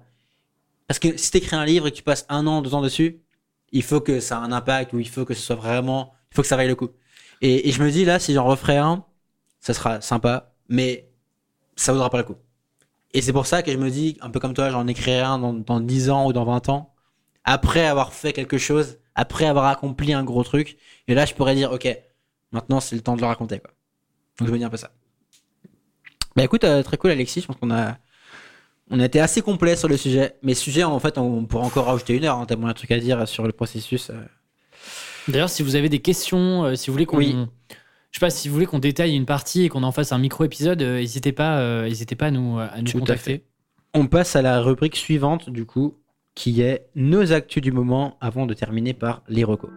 parce que si t'écris un livre et que tu passes un an deux ans dessus, il faut que ça ait un impact ou il faut que ce soit vraiment, il faut que ça vaille le coup. Et, et je me dis là, si j'en referais un, ça sera sympa, mais ça vaudra pas le coup. Et c'est pour ça que je me dis, un peu comme toi, j'en écrirai un dans, dans 10 ans ou dans 20 ans, après avoir fait quelque chose, après avoir accompli un gros truc. Et là, je pourrais dire, ok, maintenant c'est le temps de le raconter. Quoi. Donc je me dis un peu ça. Bah écoute, euh, très cool Alexis, je pense qu'on a, on a été assez complet sur le sujet. Mais sujet, en fait, on pourrait encore rajouter une heure, hein, y a un truc à dire sur le processus. euh. D'ailleurs, si vous avez des questions, euh, si vous voulez qu'on. Oui. Je sais pas, si vous voulez qu'on détaille une partie et qu'on en fasse un micro-épisode, euh, n'hésitez pas, euh, n'hésitez pas à nous, à nous Tout à contacter. On passe à la rubrique suivante, du coup, qui est nos actus du moment avant de terminer par les recos.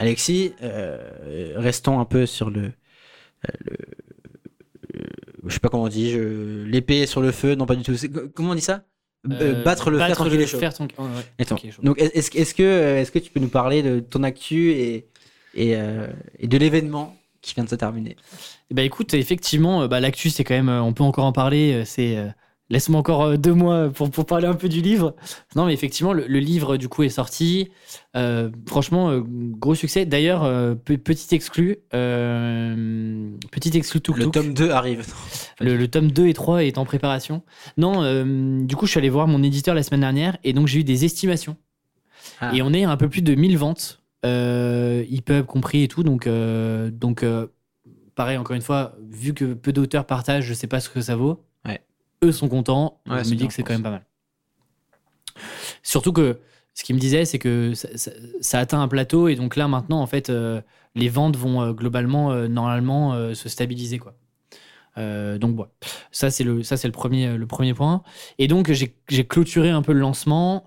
Alexis, euh, restons un peu sur le. euh, le euh, je sais pas comment on dit, l'épée sur le feu, non pas du tout. Comment on dit ça? Euh, Battre le fer tant qu'il est chaud. fer qu'il- ouais, est chaud. Donc, est-ce est-ce que, est-ce que tu peux nous parler de ton actu et, et, euh, et de l'événement qui vient de se terminer? Eh ben, écoute, effectivement, bah, l'actu, c'est quand même, on peut encore en parler. C'est laisse-moi encore euh, deux mois pour, pour parler un peu du livre. Non, mais effectivement, le, le livre du coup est sorti. Euh, franchement, euh, gros succès. D'ailleurs, euh, pe- petit exclu, petit exclu tout Le tome 2 arrive. Le, le tome 2 et 3 est en préparation. Non, du coup, je suis allé voir mon éditeur la semaine dernière et donc j'ai eu des estimations. Ah. Et on est à un peu plus de 1000 ventes, EPUB compris et tout. Donc, donc pareil, encore une fois, vu que peu d'auteurs partagent, je sais pas ce que ça vaut. Ouais. Eux sont contents. Ouais, je me dis que c'est quand même pas mal. Surtout que ce qu'il me disait, c'est que ça, ça- ça atteint un plateau et donc là, maintenant, en fait, euh, les ventes vont euh, globalement, euh, normalement, se stabiliser. Quoi. Donc, voilà. Ça, c'est le, ça, c'est le, premier, le premier point. Et donc, j'ai clôturé un peu le lancement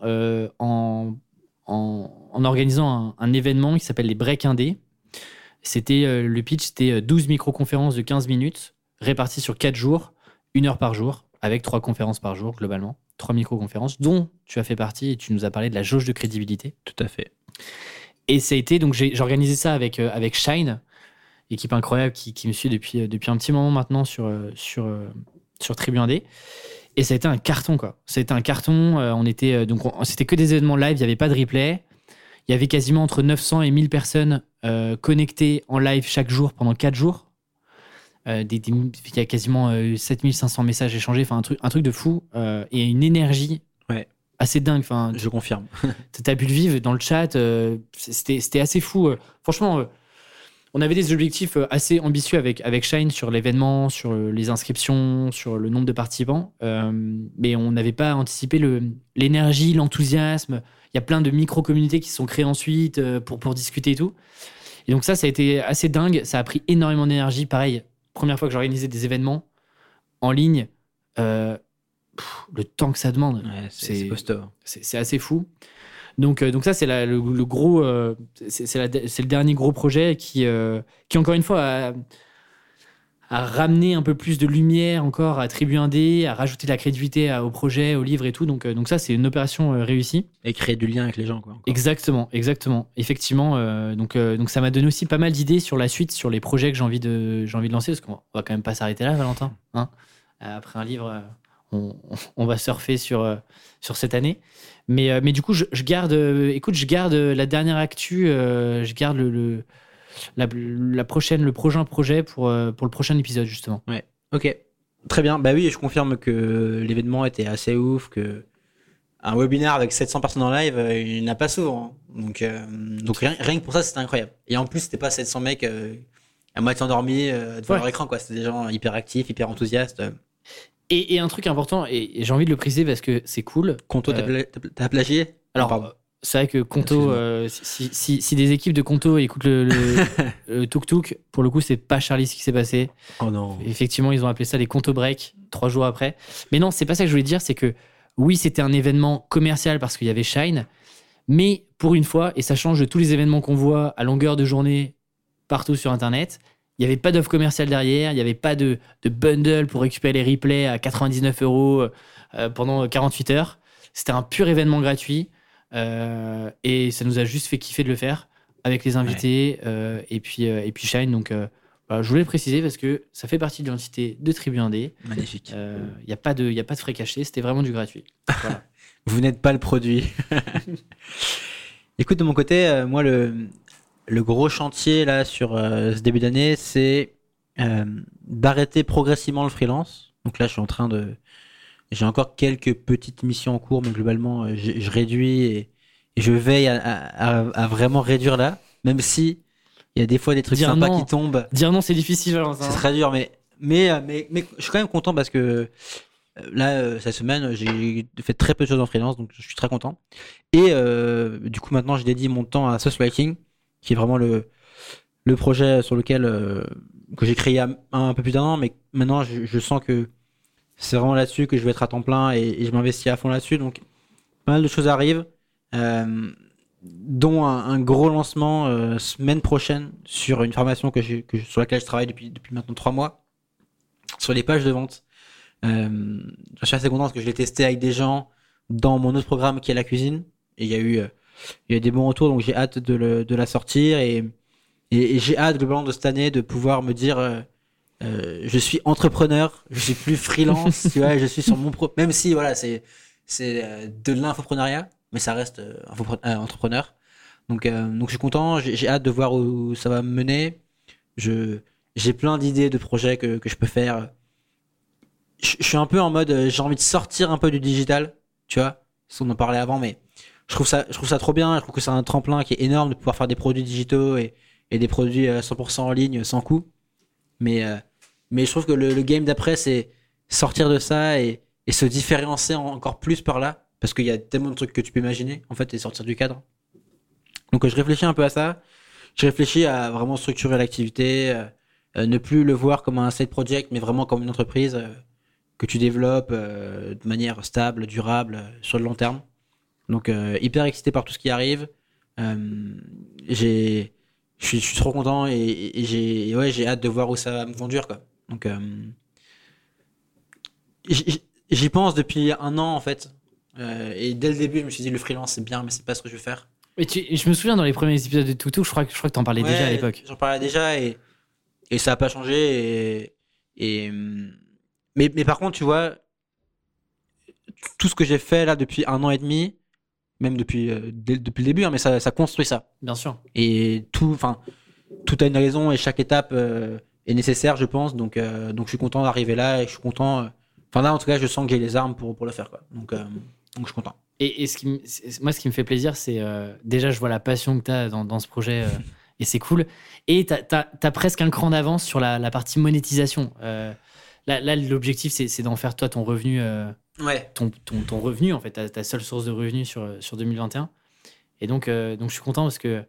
en, en, en organisant un, un événement qui s'appelle les Break Indé. C'était le pitch, c'était euh, 12 micro-conférences de 15 minutes réparties sur 4 jours, une heure par jour, avec trois conférences par jour globalement, trois micro-conférences, dont tu as fait partie et tu nous as parlé de la jauge de crédibilité. Tout à fait. Et ça a été, donc j'ai organisé ça avec, euh, avec Shine, équipe incroyable qui, qui me suit depuis, euh, depuis un petit moment maintenant sur, euh, sur, sur Tribu 1D. Et ça a été un carton, quoi. Ça a été un carton. euh, on était, donc, on- c'était que des événements live, il n'y avait pas de replay. Il y avait quasiment entre 900 et 1000 personnes euh, connectées en live chaque jour pendant 4 jours. Euh, des- des- il y a quasiment euh, 7500 messages échangés, enfin un truc, un truc de fou. euh, et une énergie Ouais. assez dingue. Enfin, Je confirme. T'as pu le vivre dans le chat. euh, C'était c'était assez fou. euh. Franchement, euh, on avait des objectifs euh, assez ambitieux avec, avec Shine sur l'événement, sur euh, les inscriptions, sur le nombre de participants. euh, mais on n'avait pas anticipé le- l'énergie, l'enthousiasme. Il y a plein de micro-communautés qui se sont créées ensuite euh, pour, pour discuter et tout. Et donc ça, ça a été assez dingue. Ça a pris énormément d'énergie. Pareil, première fois que j'organisais des événements en ligne. euh, pff, le temps que ça demande. Ouais, c'est assez fou. Donc, euh, donc ça, c'est le, le gros, euh, c'est le dernier gros projet qui, qui encore une fois, a, à ramener un peu plus de lumière encore à Tribu 1D, à rajouter de la crédibilité au projet, au livre et tout. Donc, euh, donc ça, c'est une opération euh, réussie. Et créer du lien avec les gens, quoi. encore. Exactement, exactement. Effectivement, euh, donc, euh, donc ça m'a donné aussi pas mal d'idées sur la suite, sur les projets que j'ai envie de, j'ai envie de lancer, parce qu'on va quand même pas s'arrêter là, Valentin. hein. Après un livre, on, on va surfer sur, sur cette année. Mais, mais du coup, je, je garde, écoute, je garde la dernière actu, je garde le, le- la, la prochaine, le prochain projet pour, euh, pour le prochain épisode, justement. Ok, très bien. Bah oui, je confirme que l'événement était assez ouf, que un webinaire avec 700 personnes en live, euh, il n'y en a pas souvent. hein. Donc, euh, donc rien, rien que pour ça, c'était incroyable. Et en plus, c'était pas 700 mecs euh, à moitié endormis devant Ouais. leur écran, quoi. C'était des gens hyper actifs, hyper enthousiastes. Et, et un truc important, et, et j'ai envie de le préciser parce que c'est cool. Conto, t'as pla- t'as- t'as plagié? Alors, Pardon. C'est vrai que Conto, euh, si, si, si des équipes de Conto écoutent le, le, [LAUGHS] le Tuk Tuk, pour le coup, c'est pas Charlie ce qui s'est passé. Oh non. Effectivement, ils ont appelé ça les Conto Break trois jours après. Mais non, c'est pas ça que je voulais dire, c'est que oui, c'était un événement commercial parce qu'il y avait Shine, mais pour une fois, et ça change de tous les événements qu'on voit à longueur de journée partout sur Internet, il n'y avait pas d'offre commerciale derrière, il n'y avait pas de, de bundle pour récupérer les replays à 99 euros euh, pendant 48 heures. C'était un pur événement gratuit et ça nous a juste fait kiffer de le faire avec les invités euh, et, puis, euh, et puis Shine. Donc, euh, voilà, je voulais le préciser parce que ça fait partie de l'identité de Tribu 1D. Magnifique. Euh, Il n'y a, pas de- y a pas de frais cachés, c'était vraiment du gratuit. [LAUGHS] Voilà. Vous n'êtes pas le produit. [LAUGHS] Écoute, de mon côté, euh, moi, le, le gros chantier là sur euh, ce début d'année, c'est euh, d'arrêter progressivement le freelance. Donc là, je suis en train de. J'ai encore quelques petites missions en cours, mais globalement, euh, je, je réduis et, et je veille à, à- à- à vraiment réduire là, même si il y a des fois des trucs Dire sympas non. qui tombent. Dire non, c'est difficile, Valentin. C'est très dur, mais, mais, euh, mais, mais je suis quand même content parce que euh, là, cette semaine, j'ai fait très peu de choses en freelance, donc je suis très content. Et euh, du coup, maintenant, je dédie mon temps à Sauce Writing, qui est vraiment le, le projet sur lequel euh, que j'ai créé il y a un, un peu plus d'un an, mais maintenant, je, je sens que c'est vraiment là-dessus que je vais être à temps plein et, je m'investis à fond là-dessus. Donc, pas mal de choses arrivent. Euh, dont un, gros lancement euh, semaine prochaine sur une formation que j'ai, que, sur laquelle je travaille depuis, depuis maintenant trois mois, sur les pages de vente. Euh, je suis assez content parce que je l'ai testé avec des gens dans mon autre programme qui est la cuisine. Et il y a eu, euh, il y a des bons retours, donc j'ai hâte de, le- de la sortir. Et, et, et j'ai hâte globalement de cette année de pouvoir me dire, euh, je suis entrepreneur, je suis plus freelance, tu vois, je suis sur mon pro. Même si, voilà, c'est, c'est euh, de l'infoprenariat, mais ça reste euh, euh, entrepreneur. Donc, euh, donc je suis content, j'ai hâte de voir où ça va me mener. Je, j'ai plein d'idées de projets que, que je peux faire. Je, suis un peu en mode, j'ai envie de sortir un peu du digital, tu vois. On en parlait avant, mais je trouve ça, je trouve ça trop bien. Je trouve que c'est un tremplin qui est énorme de pouvoir faire des produits digitaux et, et des produits euh, 100% en ligne sans coût. Mais, euh, mais je trouve que le, game d'après, c'est sortir de ça et, se différencier en- encore plus par là. Parce qu'il y a tellement de trucs que tu peux imaginer, en fait, et sortir du cadre. Donc, euh, je réfléchis un peu à ça. Je réfléchis à vraiment structurer l'activité, euh, ne plus le voir comme un side project, mais vraiment comme une entreprise que tu développes de manière stable, durable, sur le long terme. Donc, hyper excité par tout ce qui arrive. J'ai, je suis, je suis trop content et, et- et j'ai, et ouais, j'ai hâte de voir où ça va me conduire, quoi. Donc, euh, j'y pense depuis un an, en fait. Euh, et dès le début, je me suis dit, le freelance, c'est bien, mais c'est pas ce que je veux faire. Mais tu- je me souviens dans les premiers épisodes de Toutou, je crois que je crois que t'en parlais déjà à l'époque. J'en parlais déjà et, et ça n'a pas changé. Et, et, mais, mais par contre, tu vois, tout ce que j'ai fait là depuis un an et demi, même depuis, euh, dès- depuis le début, hein, mais ça, ça construit ça. Bien sûr. Et tout, enfin, tout a une raison et chaque étape euh, est nécessaire, je pense. Donc, euh, donc je suis content d'arriver là et je suis content. Enfin là, en tout cas, je sens que j'ai les armes pour, pour le faire. Quoi. Donc, donc je suis content. Et, et ce qui, me- moi, ce qui me fait plaisir, c'est déjà, je vois la passion que tu as dans, dans ce projet [LAUGHS] et c'est cool. Et tu as, presque un cran d'avance sur la, la partie monétisation. Euh, là, là, l'objectif, c'est c'est d'en faire toi ton revenu, euh, Ouais. ton, ton, ton revenu, en fait, ta, ta seule source de revenus sur, sur 2021. Et donc, euh, donc, je suis content parce que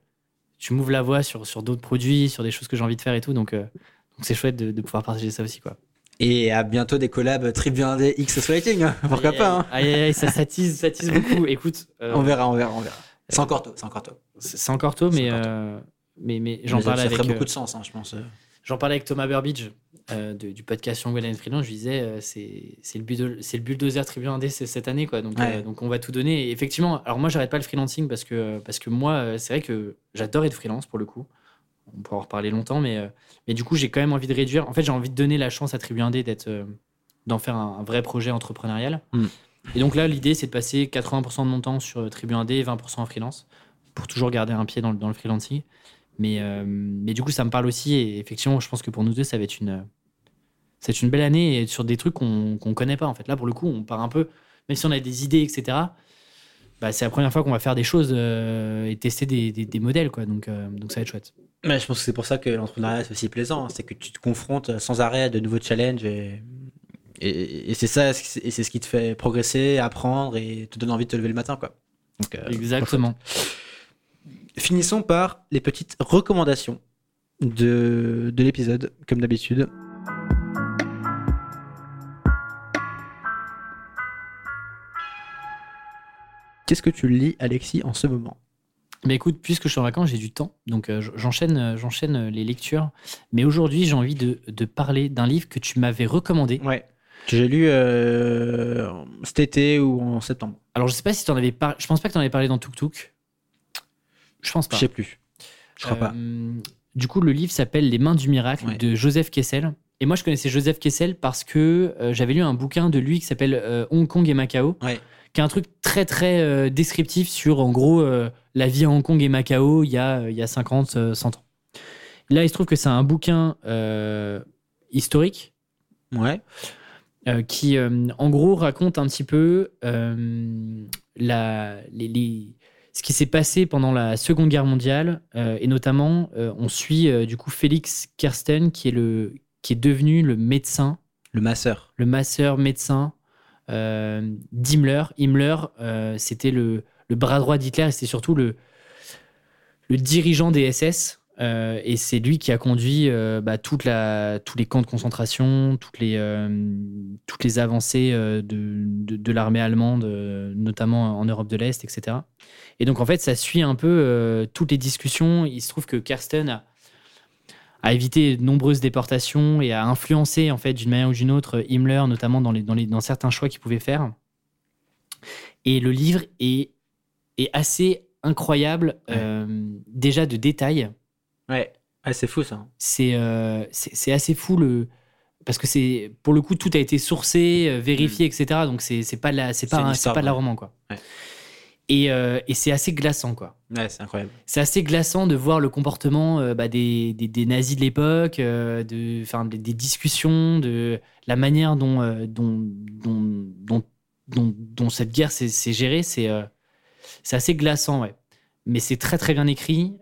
tu m'ouvres la voie sur, sur d'autres produits, sur des choses que j'ai envie de faire et tout. Donc, euh, donc c'est chouette de, de pouvoir partager ça aussi. Quoi. Et à bientôt des collabs Tribu 1D X Lighting. [LAUGHS] Pourquoi Aïe, pas hein. aïe, ça ça tisse beaucoup. [LAUGHS] Écoute, euh, On verra, on verra, on verra. C'est encore tôt, c'est encore tôt. c'est encore tôt, mais, euh, mais, mais j'en Mais ça- parlais ça avec. ferait beaucoup de sens, hein, je pense. J'en parlais avec Thomas Burbidge euh, de- du podcast Young Well and Freelance, je disais, euh, c'est le, bulldo- c'est le bulldozer Tribune Indé cette année, quoi. Donc, Ouais. euh, donc on va tout donner. Et effectivement, alors moi, j'arrête pas le freelancing parce que, parce que moi, c'est vrai que j'adore être freelance pour le coup. On pourra en reparler longtemps, mais, mais du coup, j'ai quand même envie de réduire. En fait, j'ai envie de donner la chance à Tribu Indé d'être, d'en faire un, un vrai projet entrepreneurial. Mm. Et donc là, l'idée, c'est de passer 80% de mon temps sur Tribu Indé et 20% en freelance pour toujours garder un pied dans le, dans le freelancing. Mais, euh, mais du coup, ça me parle aussi. Et effectivement, je pense que pour nous deux, ça va être une, c'est une belle année et sur des trucs qu'on qu'on connaît pas. En fait, là, pour le coup, on part un peu, même si on a des idées, etc. Bah, c'est la première fois qu'on va faire des choses euh, et tester des, des- des modèles, quoi. Donc, euh, donc ça va être chouette. Mais je pense que c'est pour ça que l'entrepreneuriat c'est aussi plaisant, hein. c'est que tu te confrontes sans arrêt à de nouveaux challenges et, et, et c'est ça, et c'est ce qui te fait progresser, apprendre et te donne envie de te lever le matin, quoi. Donc, Exactement. Finissons par les petites recommandations de, de l'épisode, comme d'habitude. Qu'est-ce que tu lis, Alexis, en ce moment? Mais écoute, puisque je suis en vacances, j'ai du temps, donc euh, j'enchaîne, euh, j'enchaîne euh, les lectures. Mais aujourd'hui, j'ai envie de, de parler d'un livre que tu m'avais recommandé. Ouais. Que j'ai lu euh, cet été ou en septembre. Alors, je sais pas si tu en avais parlé. Je pense pas que tu en avais parlé dans Tuk Tuk. Je pense pas. Je sais plus. Je crois pas. Euh, Du coup, le livre s'appelle Les mains du miracle Ouais. de Joseph Kessel. Et moi, je connaissais Joseph Kessel parce que euh, j'avais lu un bouquin de lui qui s'appelle euh, Hong Kong et Macao, Ouais. qui est un truc très, très euh, descriptif sur, en gros, la vie à Hong Kong et Macao il y a, il y a 50, euh, 100 ans. Là, il se trouve que c'est un bouquin historique Ouais. qui, en gros, raconte un petit peu la, les, les- ce qui s'est passé pendant la Seconde Guerre mondiale. euh, et notamment, euh, on suit euh, du coup Félix Kersten, qui est, le, qui est devenu le médecin, Le masseur. le masseur médecin d'Himmler. Himmler, c'était le, le bras droit d'Hitler et c'était surtout le, le dirigeant des SS. Euh, et c'est lui qui a conduit euh, bah, toute la, tous les camps de concentration, toutes les, euh, toutes les avancées euh, de, de, de l'armée allemande, notamment en Europe de l'Est, etc. Et donc, en fait, ça suit un peu toutes les discussions. Il se trouve que Kersten a, a évité de nombreuses déportations et a influencé, en fait, d'une manière ou d'une autre, Himmler, notamment dans, les, dans, les, dans certains choix qu'il pouvait faire. Et le livre est, est assez incroyable, Ouais. déjà de détails. Ouais. Ah, c'est fou ça. C'est euh, c'est c'est assez fou le. Parce que c'est pour le coup tout a été sourcé, euh, vérifié, etc. Donc c'est c'est pas de la c'est pas un- pas de la roman quoi. Ouais. Et, euh, et c'est assez glaçant quoi. Ouais, c'est incroyable. C'est assez glaçant de voir le comportement euh, bah, des, des, des nazis de l'époque, euh, de, enfin, des, des discussions, de la manière dont, euh, dont, dont, dont, dont, dont cette guerre s'est gérée. C'est euh, c'est assez glaçant, ouais. Mais c'est très très bien écrit.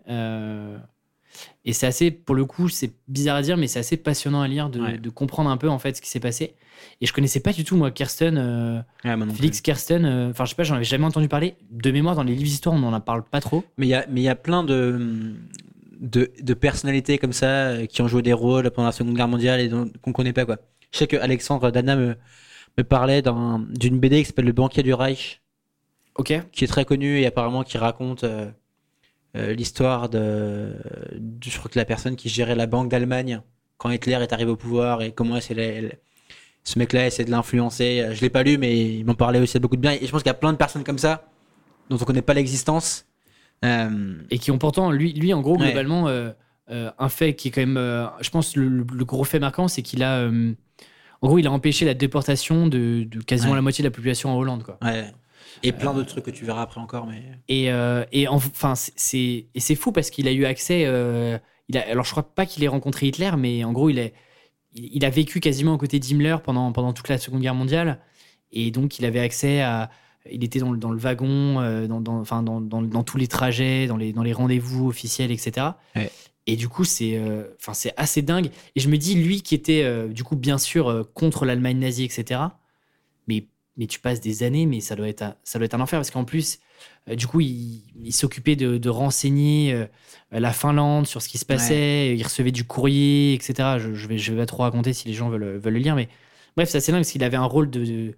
Euh, et c'est assez, pour le coup, c'est bizarre à dire, mais c'est assez passionnant à lire de, Ouais. de comprendre un peu en fait ce qui s'est passé. Et je connaissais pas du tout, moi, Kirsten. euh, Ouais, moi non Félix plus. Kersten, euh, enfin je sais pas, j'en avais jamais entendu parler. De mémoire, dans les livres d'histoire, on n'en parle pas trop. Mais il y a, mais il y a plein de, de, de personnalités comme ça euh, qui ont joué des rôles pendant la Seconde Guerre mondiale et qu'on connaît pas quoi. Je sais que Alexandre Dana me, me parlait d'un- d'une BD qui s'appelle Le Banquier du Reich, Ok. qui est très connue et apparemment qui raconte euh, euh, l'histoire de, de- je crois que la personne qui gérait la banque d'Allemagne quand Hitler est arrivé au pouvoir et comment c'est ce mec-là essaie de l'influencer. Euh, Je l'ai pas lu, mais il m'en parlait aussi beaucoup de bien. Et je pense qu'il y a plein de personnes comme ça dont on connaît pas l'existence. Euh, Et qui ont pourtant, lui, lui en gros, Ouais. globalement, euh, euh, un fait qui est quand même, je pense, le, le- gros fait marquant, c'est qu'il a, en gros, il a empêché la déportation de, de quasiment Ouais. la moitié de la population en Hollande, quoi. Ouais. Et plein d'autres trucs que tu verras après encore, mais. Et, euh, et enfin, c'est- fou parce qu'il a eu accès. euh, il a, alors, je crois pas qu'il ait rencontré Hitler, mais en gros, il, est, il, il a vécu quasiment aux côtés d'Himmler pendant, pendant toute la Seconde Guerre mondiale. Et donc, il avait accès à. Il était dans le, dans le wagon, euh, dans, dans, enfin, dans, dans, dans tous les trajets, dans les, dans les rendez-vous officiels, etc. Ouais. Et du coup, c'est euh, c'est assez dingue. Et je me dis, lui qui était, euh, du coup, bien sûr, euh, contre l'Allemagne nazie, etc. Mais, tu passes des années, mais ça doit être, un- ça doit être un enfer parce qu'en plus, euh, du coup, il, il s'occupait de, de renseigner euh, la Finlande sur ce qui se passait. Il recevait du courrier, etc. Je, je vais, je vais pas trop raconter si les gens veulent, veulent le lire, mais bref, c'est assez dingue parce qu'il avait un rôle de, de,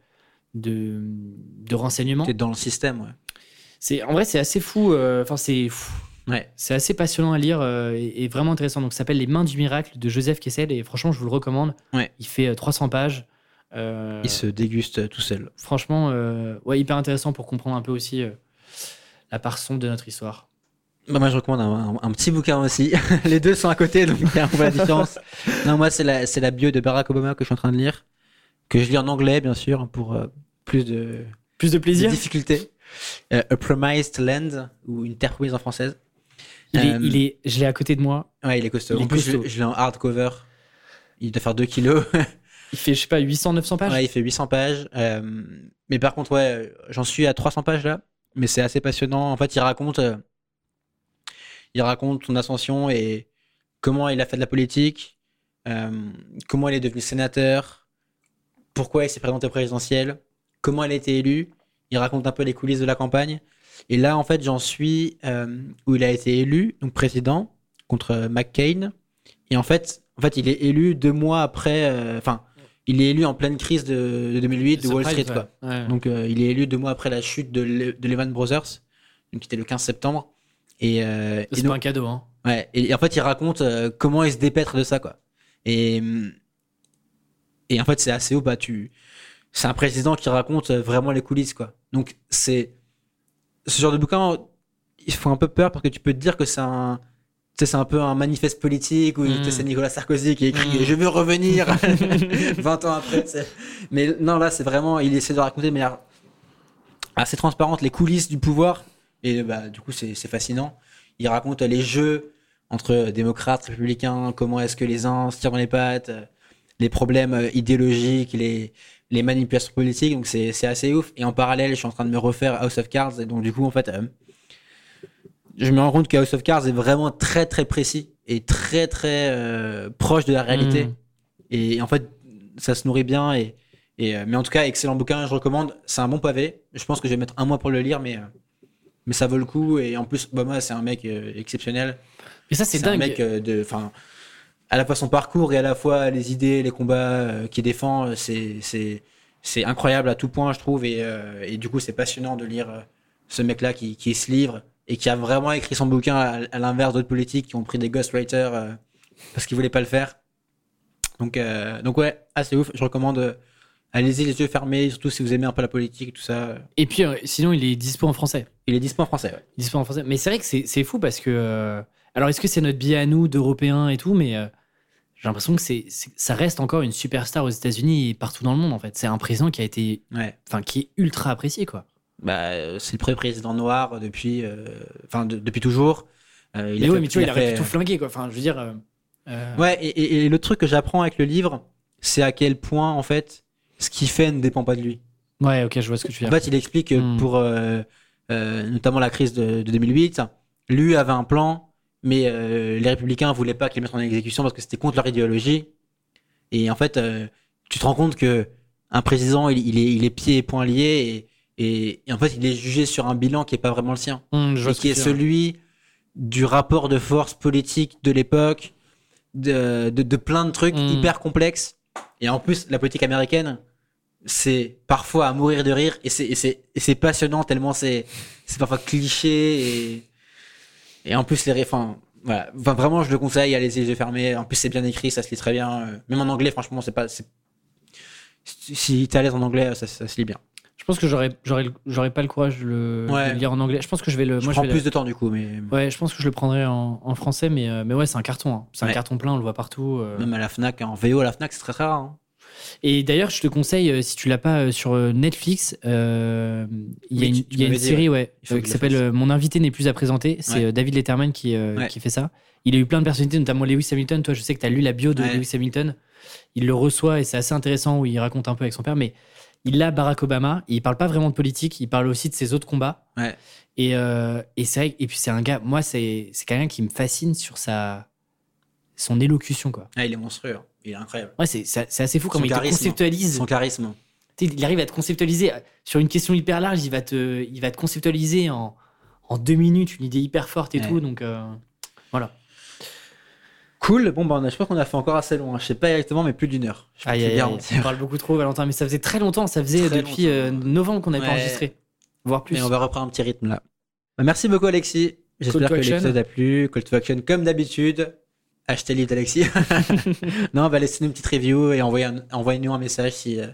de, de renseignement. T'es dans le système, ouais. C'est en vrai, c'est assez fou. euh, Enfin, c'est. Ouais. C'est assez passionnant à lire euh, et, et vraiment intéressant. Donc, ça s'appelle Les Mains du Miracle de Joseph Kessel et franchement, je vous le recommande. Ouais. Il fait euh, 300 pages. Euh, Il se déguste tout seul. Franchement, euh, ouais, hyper intéressant pour comprendre un peu aussi euh, la part sombre de notre histoire. Bah, moi, je recommande un, un- un petit bouquin aussi. [LAUGHS] Les deux sont à côté, donc on voit la différence. [LAUGHS] non, moi, c'est la, c'est la bio de Barack Obama que je suis en train de lire, que je lis en anglais, bien sûr, pour euh, plus de, Plus de de plaisir difficultés. Euh, A Promised Land, ou Une terre promise en française. il est, il est, Je l'ai à côté de moi. Ouais, il est costaud. Il est en plus, je, costaud. je l'ai en hardcover. Il doit faire 2 kilos. [LAUGHS] Il fait, je sais pas, 800, 900 pages? Ouais, il fait 800 pages. Euh, mais par contre, ouais, j'en suis à 300 pages là. Mais c'est assez passionnant. En fait, il raconte, euh, il raconte son ascension et comment il a fait de la politique, euh, comment il est devenu sénateur, pourquoi il s'est présenté présidentiel, comment il a été élu. Il raconte un peu les coulisses de la campagne. Et là, en fait, j'en suis où il a été élu, donc président, contre McCain. Et en fait, en fait, il est élu deux mois après. Enfin, il est élu en pleine crise de, de 2008 de Wall Street, quoi. ouais. Donc, euh, il est élu deux mois après la chute de, Le- de Lehman Brothers, donc qui était le 15 septembre. Et, euh, c'est pas un cadeau. Hein. Ouais, et, et en fait, il raconte euh, comment il se dépêtre de ça, quoi. Et, hum, et en fait, c'est assez haut, bah, tu. C'est un président qui raconte euh, vraiment les coulisses, quoi. Donc, c'est. Ce genre de bouquin, il faut un peu peur parce que tu peux te dire que c'est un. C'est un peu un manifeste politique où c'est Nicolas Sarkozy qui écrit Mm. Je veux revenir [LAUGHS] [LAUGHS] 20 ans après. Mais non, là, c'est vraiment. Il essaie de raconter de manière assez transparente les coulisses du pouvoir. Et bah, du coup, c'est fascinant. Il raconte les jeux entre démocrates, républicains, comment est-ce que les uns se tirent dans les pattes, euh, les problèmes euh, idéologiques, les, les manipulations politiques. Donc c'est c'est assez ouf. Et en parallèle, je suis en train de me refaire House of Cards. Et donc du coup, en fait, euh, je me rends compte que House of Cards est vraiment très très précis et très très euh, proche de la réalité. Mm. Et en fait, ça se nourrit bien. Et, et, euh, mais en tout cas, excellent bouquin, je recommande. C'est un bon pavé. Je pense que je vais mettre un mois pour le lire, mais, euh, mais ça vaut le coup. Et en plus, Obama, c'est un mec euh, exceptionnel. Mais ça, c'est C'est un dingue. mec euh, de. Enfin, à la fois son parcours et à la fois les idées, les combats qu'il défend, c'est incroyable à tout point, je trouve. Et, et du coup, c'est passionnant de lire ce mec-là qui, qui se livre et qui a vraiment écrit son bouquin à, à l'inverse d'autres politiques qui ont pris des ghostwriters euh, parce qu'ils voulaient pas le faire. Donc, euh, donc ouais, assez ouf. Je recommande. euh, Allez-y les yeux fermés, surtout si vous aimez un peu la politique et tout ça. Et puis, euh, sinon, il est dispo en français. Il est dispo en français. Ouais. Dispo en français. Mais c'est vrai que c'est c'est fou parce que. euh, alors, est-ce que c'est notre biais à nous, d'Européens et tout Mais euh, j'ai l'impression que c'est ça reste encore une superstar aux États-Unis et partout dans le monde, en fait. C'est un président qui a été. Ouais. Enfin, qui est ultra apprécié, quoi. Bah, euh, c'est le premier président noir depuis, euh, enfin de- depuis toujours. Euh, il mais a fait- mais tu vois, il, a aurait fait- tout flinguer, quoi. Enfin, je veux dire. euh, euh, Ouais, et, et, et le truc que j'apprends avec le livre, c'est à quel point en fait, ce qu'il fait ne dépend pas de lui. ouais, ok, je vois ce que tu veux En dire. fait, il explique que Hmm. pour euh, euh, notamment la crise de, de 2008, lui avait un plan, mais euh, les républicains voulaient pas qu'il le mette en exécution parce que c'était contre leur idéologie. Et en fait, euh, tu te rends compte que un président, il, il est, il est pieds et poings liés, et, en fait, il est jugé sur un bilan qui est pas vraiment le sien. Je vois et qui est celui du rapport de force politique de l'époque, de, de, de plein de trucs Mm. hyper complexes. Et en plus, la politique américaine, c'est parfois à mourir de rire et c'est, passionnant tellement c'est, parfois cliché et, et en plus les enfin, voilà. Enfin, vraiment, je le conseille, allez-y les yeux fermés. En plus, c'est bien écrit, ça se lit très bien. Euh, Même en anglais, franchement, c'est pas, si si t'es à l'aise en anglais, ça, ça se lit bien. Je pense que j'aurais j'aurais j'aurais pas le courage de le, Ouais. de le lire en anglais. Je pense que je vais le. Je moi, prends je vais plus de temps du coup, mais Ouais, je pense que je le prendrai en, en français, mais, euh, mais ouais, c'est un carton. hein. C'est un carton plein, on le voit partout. euh. même à la Fnac, en VO à la Fnac, c'est très très rare. hein. Et d'ailleurs, je te conseille, euh, si tu l'as pas sur Netflix, euh, il y a Oui, une, y a série ouais, euh, qui s'appelle Mon invité n'est plus à présenter. C'est Ouais. David Letterman qui, euh, Ouais. qui fait ça. Il a eu plein de personnalités, notamment Lewis Hamilton. Toi, je sais que tu as lu la bio de. Lewis Hamilton. Il le reçoit et c'est assez intéressant où il raconte un peu avec son père. Mais il a Barack Obama. Et il parle pas vraiment de politique. Il parle aussi de ses autres combats. Ouais. Et, euh, et c'est vrai. Et puis c'est un gars. Moi, c'est quelqu'un qui me fascine sur sa son élocution quoi. Ah, il est monstrueux. hein. Il est incroyable. Ouais, c'est assez fou comment il te conceptualise. Son charisme. Il arrive à te conceptualiser euh, sur une question hyper large. Il va te, il va te conceptualiser en, en deux minutes une idée hyper forte et Ouais. tout. Donc euh, voilà. Cool. Bon, bah, on a- je pense qu'on a fait encore assez long. hein. Je sais pas exactement, mais plus d'une heure. Je Aïe, aïe, on parle beaucoup trop, Valentin, mais ça faisait très longtemps. Ça faisait Très depuis euh, novembre qu'on n'avait pas enregistré, voire plus. Mais on va reprendre un petit rythme là. Bah, merci beaucoup, Alexis. J'espère que l'épisode a plu. Call to action, comme d'habitude. Achetez le livre d'Alexis. [LAUGHS] non, on va laisser une petite review et un- envoyez-nous un message si euh,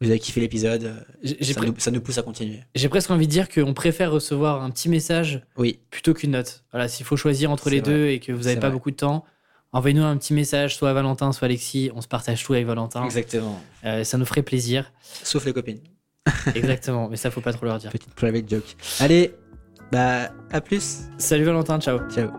vous avez kiffé l'épisode. Euh, Ça, nous- ça nous pousse à continuer. j'ai presque envie de dire qu'on préfère recevoir un petit message Oui, plutôt qu'une note. Voilà, s'il faut choisir entre les vrai. deux et que vous n'avez pas vrai. beaucoup de temps, envoyez-nous un petit message, soit à Valentin, soit à Alexis. On se partage tout avec Valentin. exactement. Euh, ça nous ferait plaisir. Sauf les copines. [LAUGHS] Exactement, mais ça faut pas trop leur dire. Petite private joke. Allez, bah, à plus. Salut Valentin, ciao. Ciao.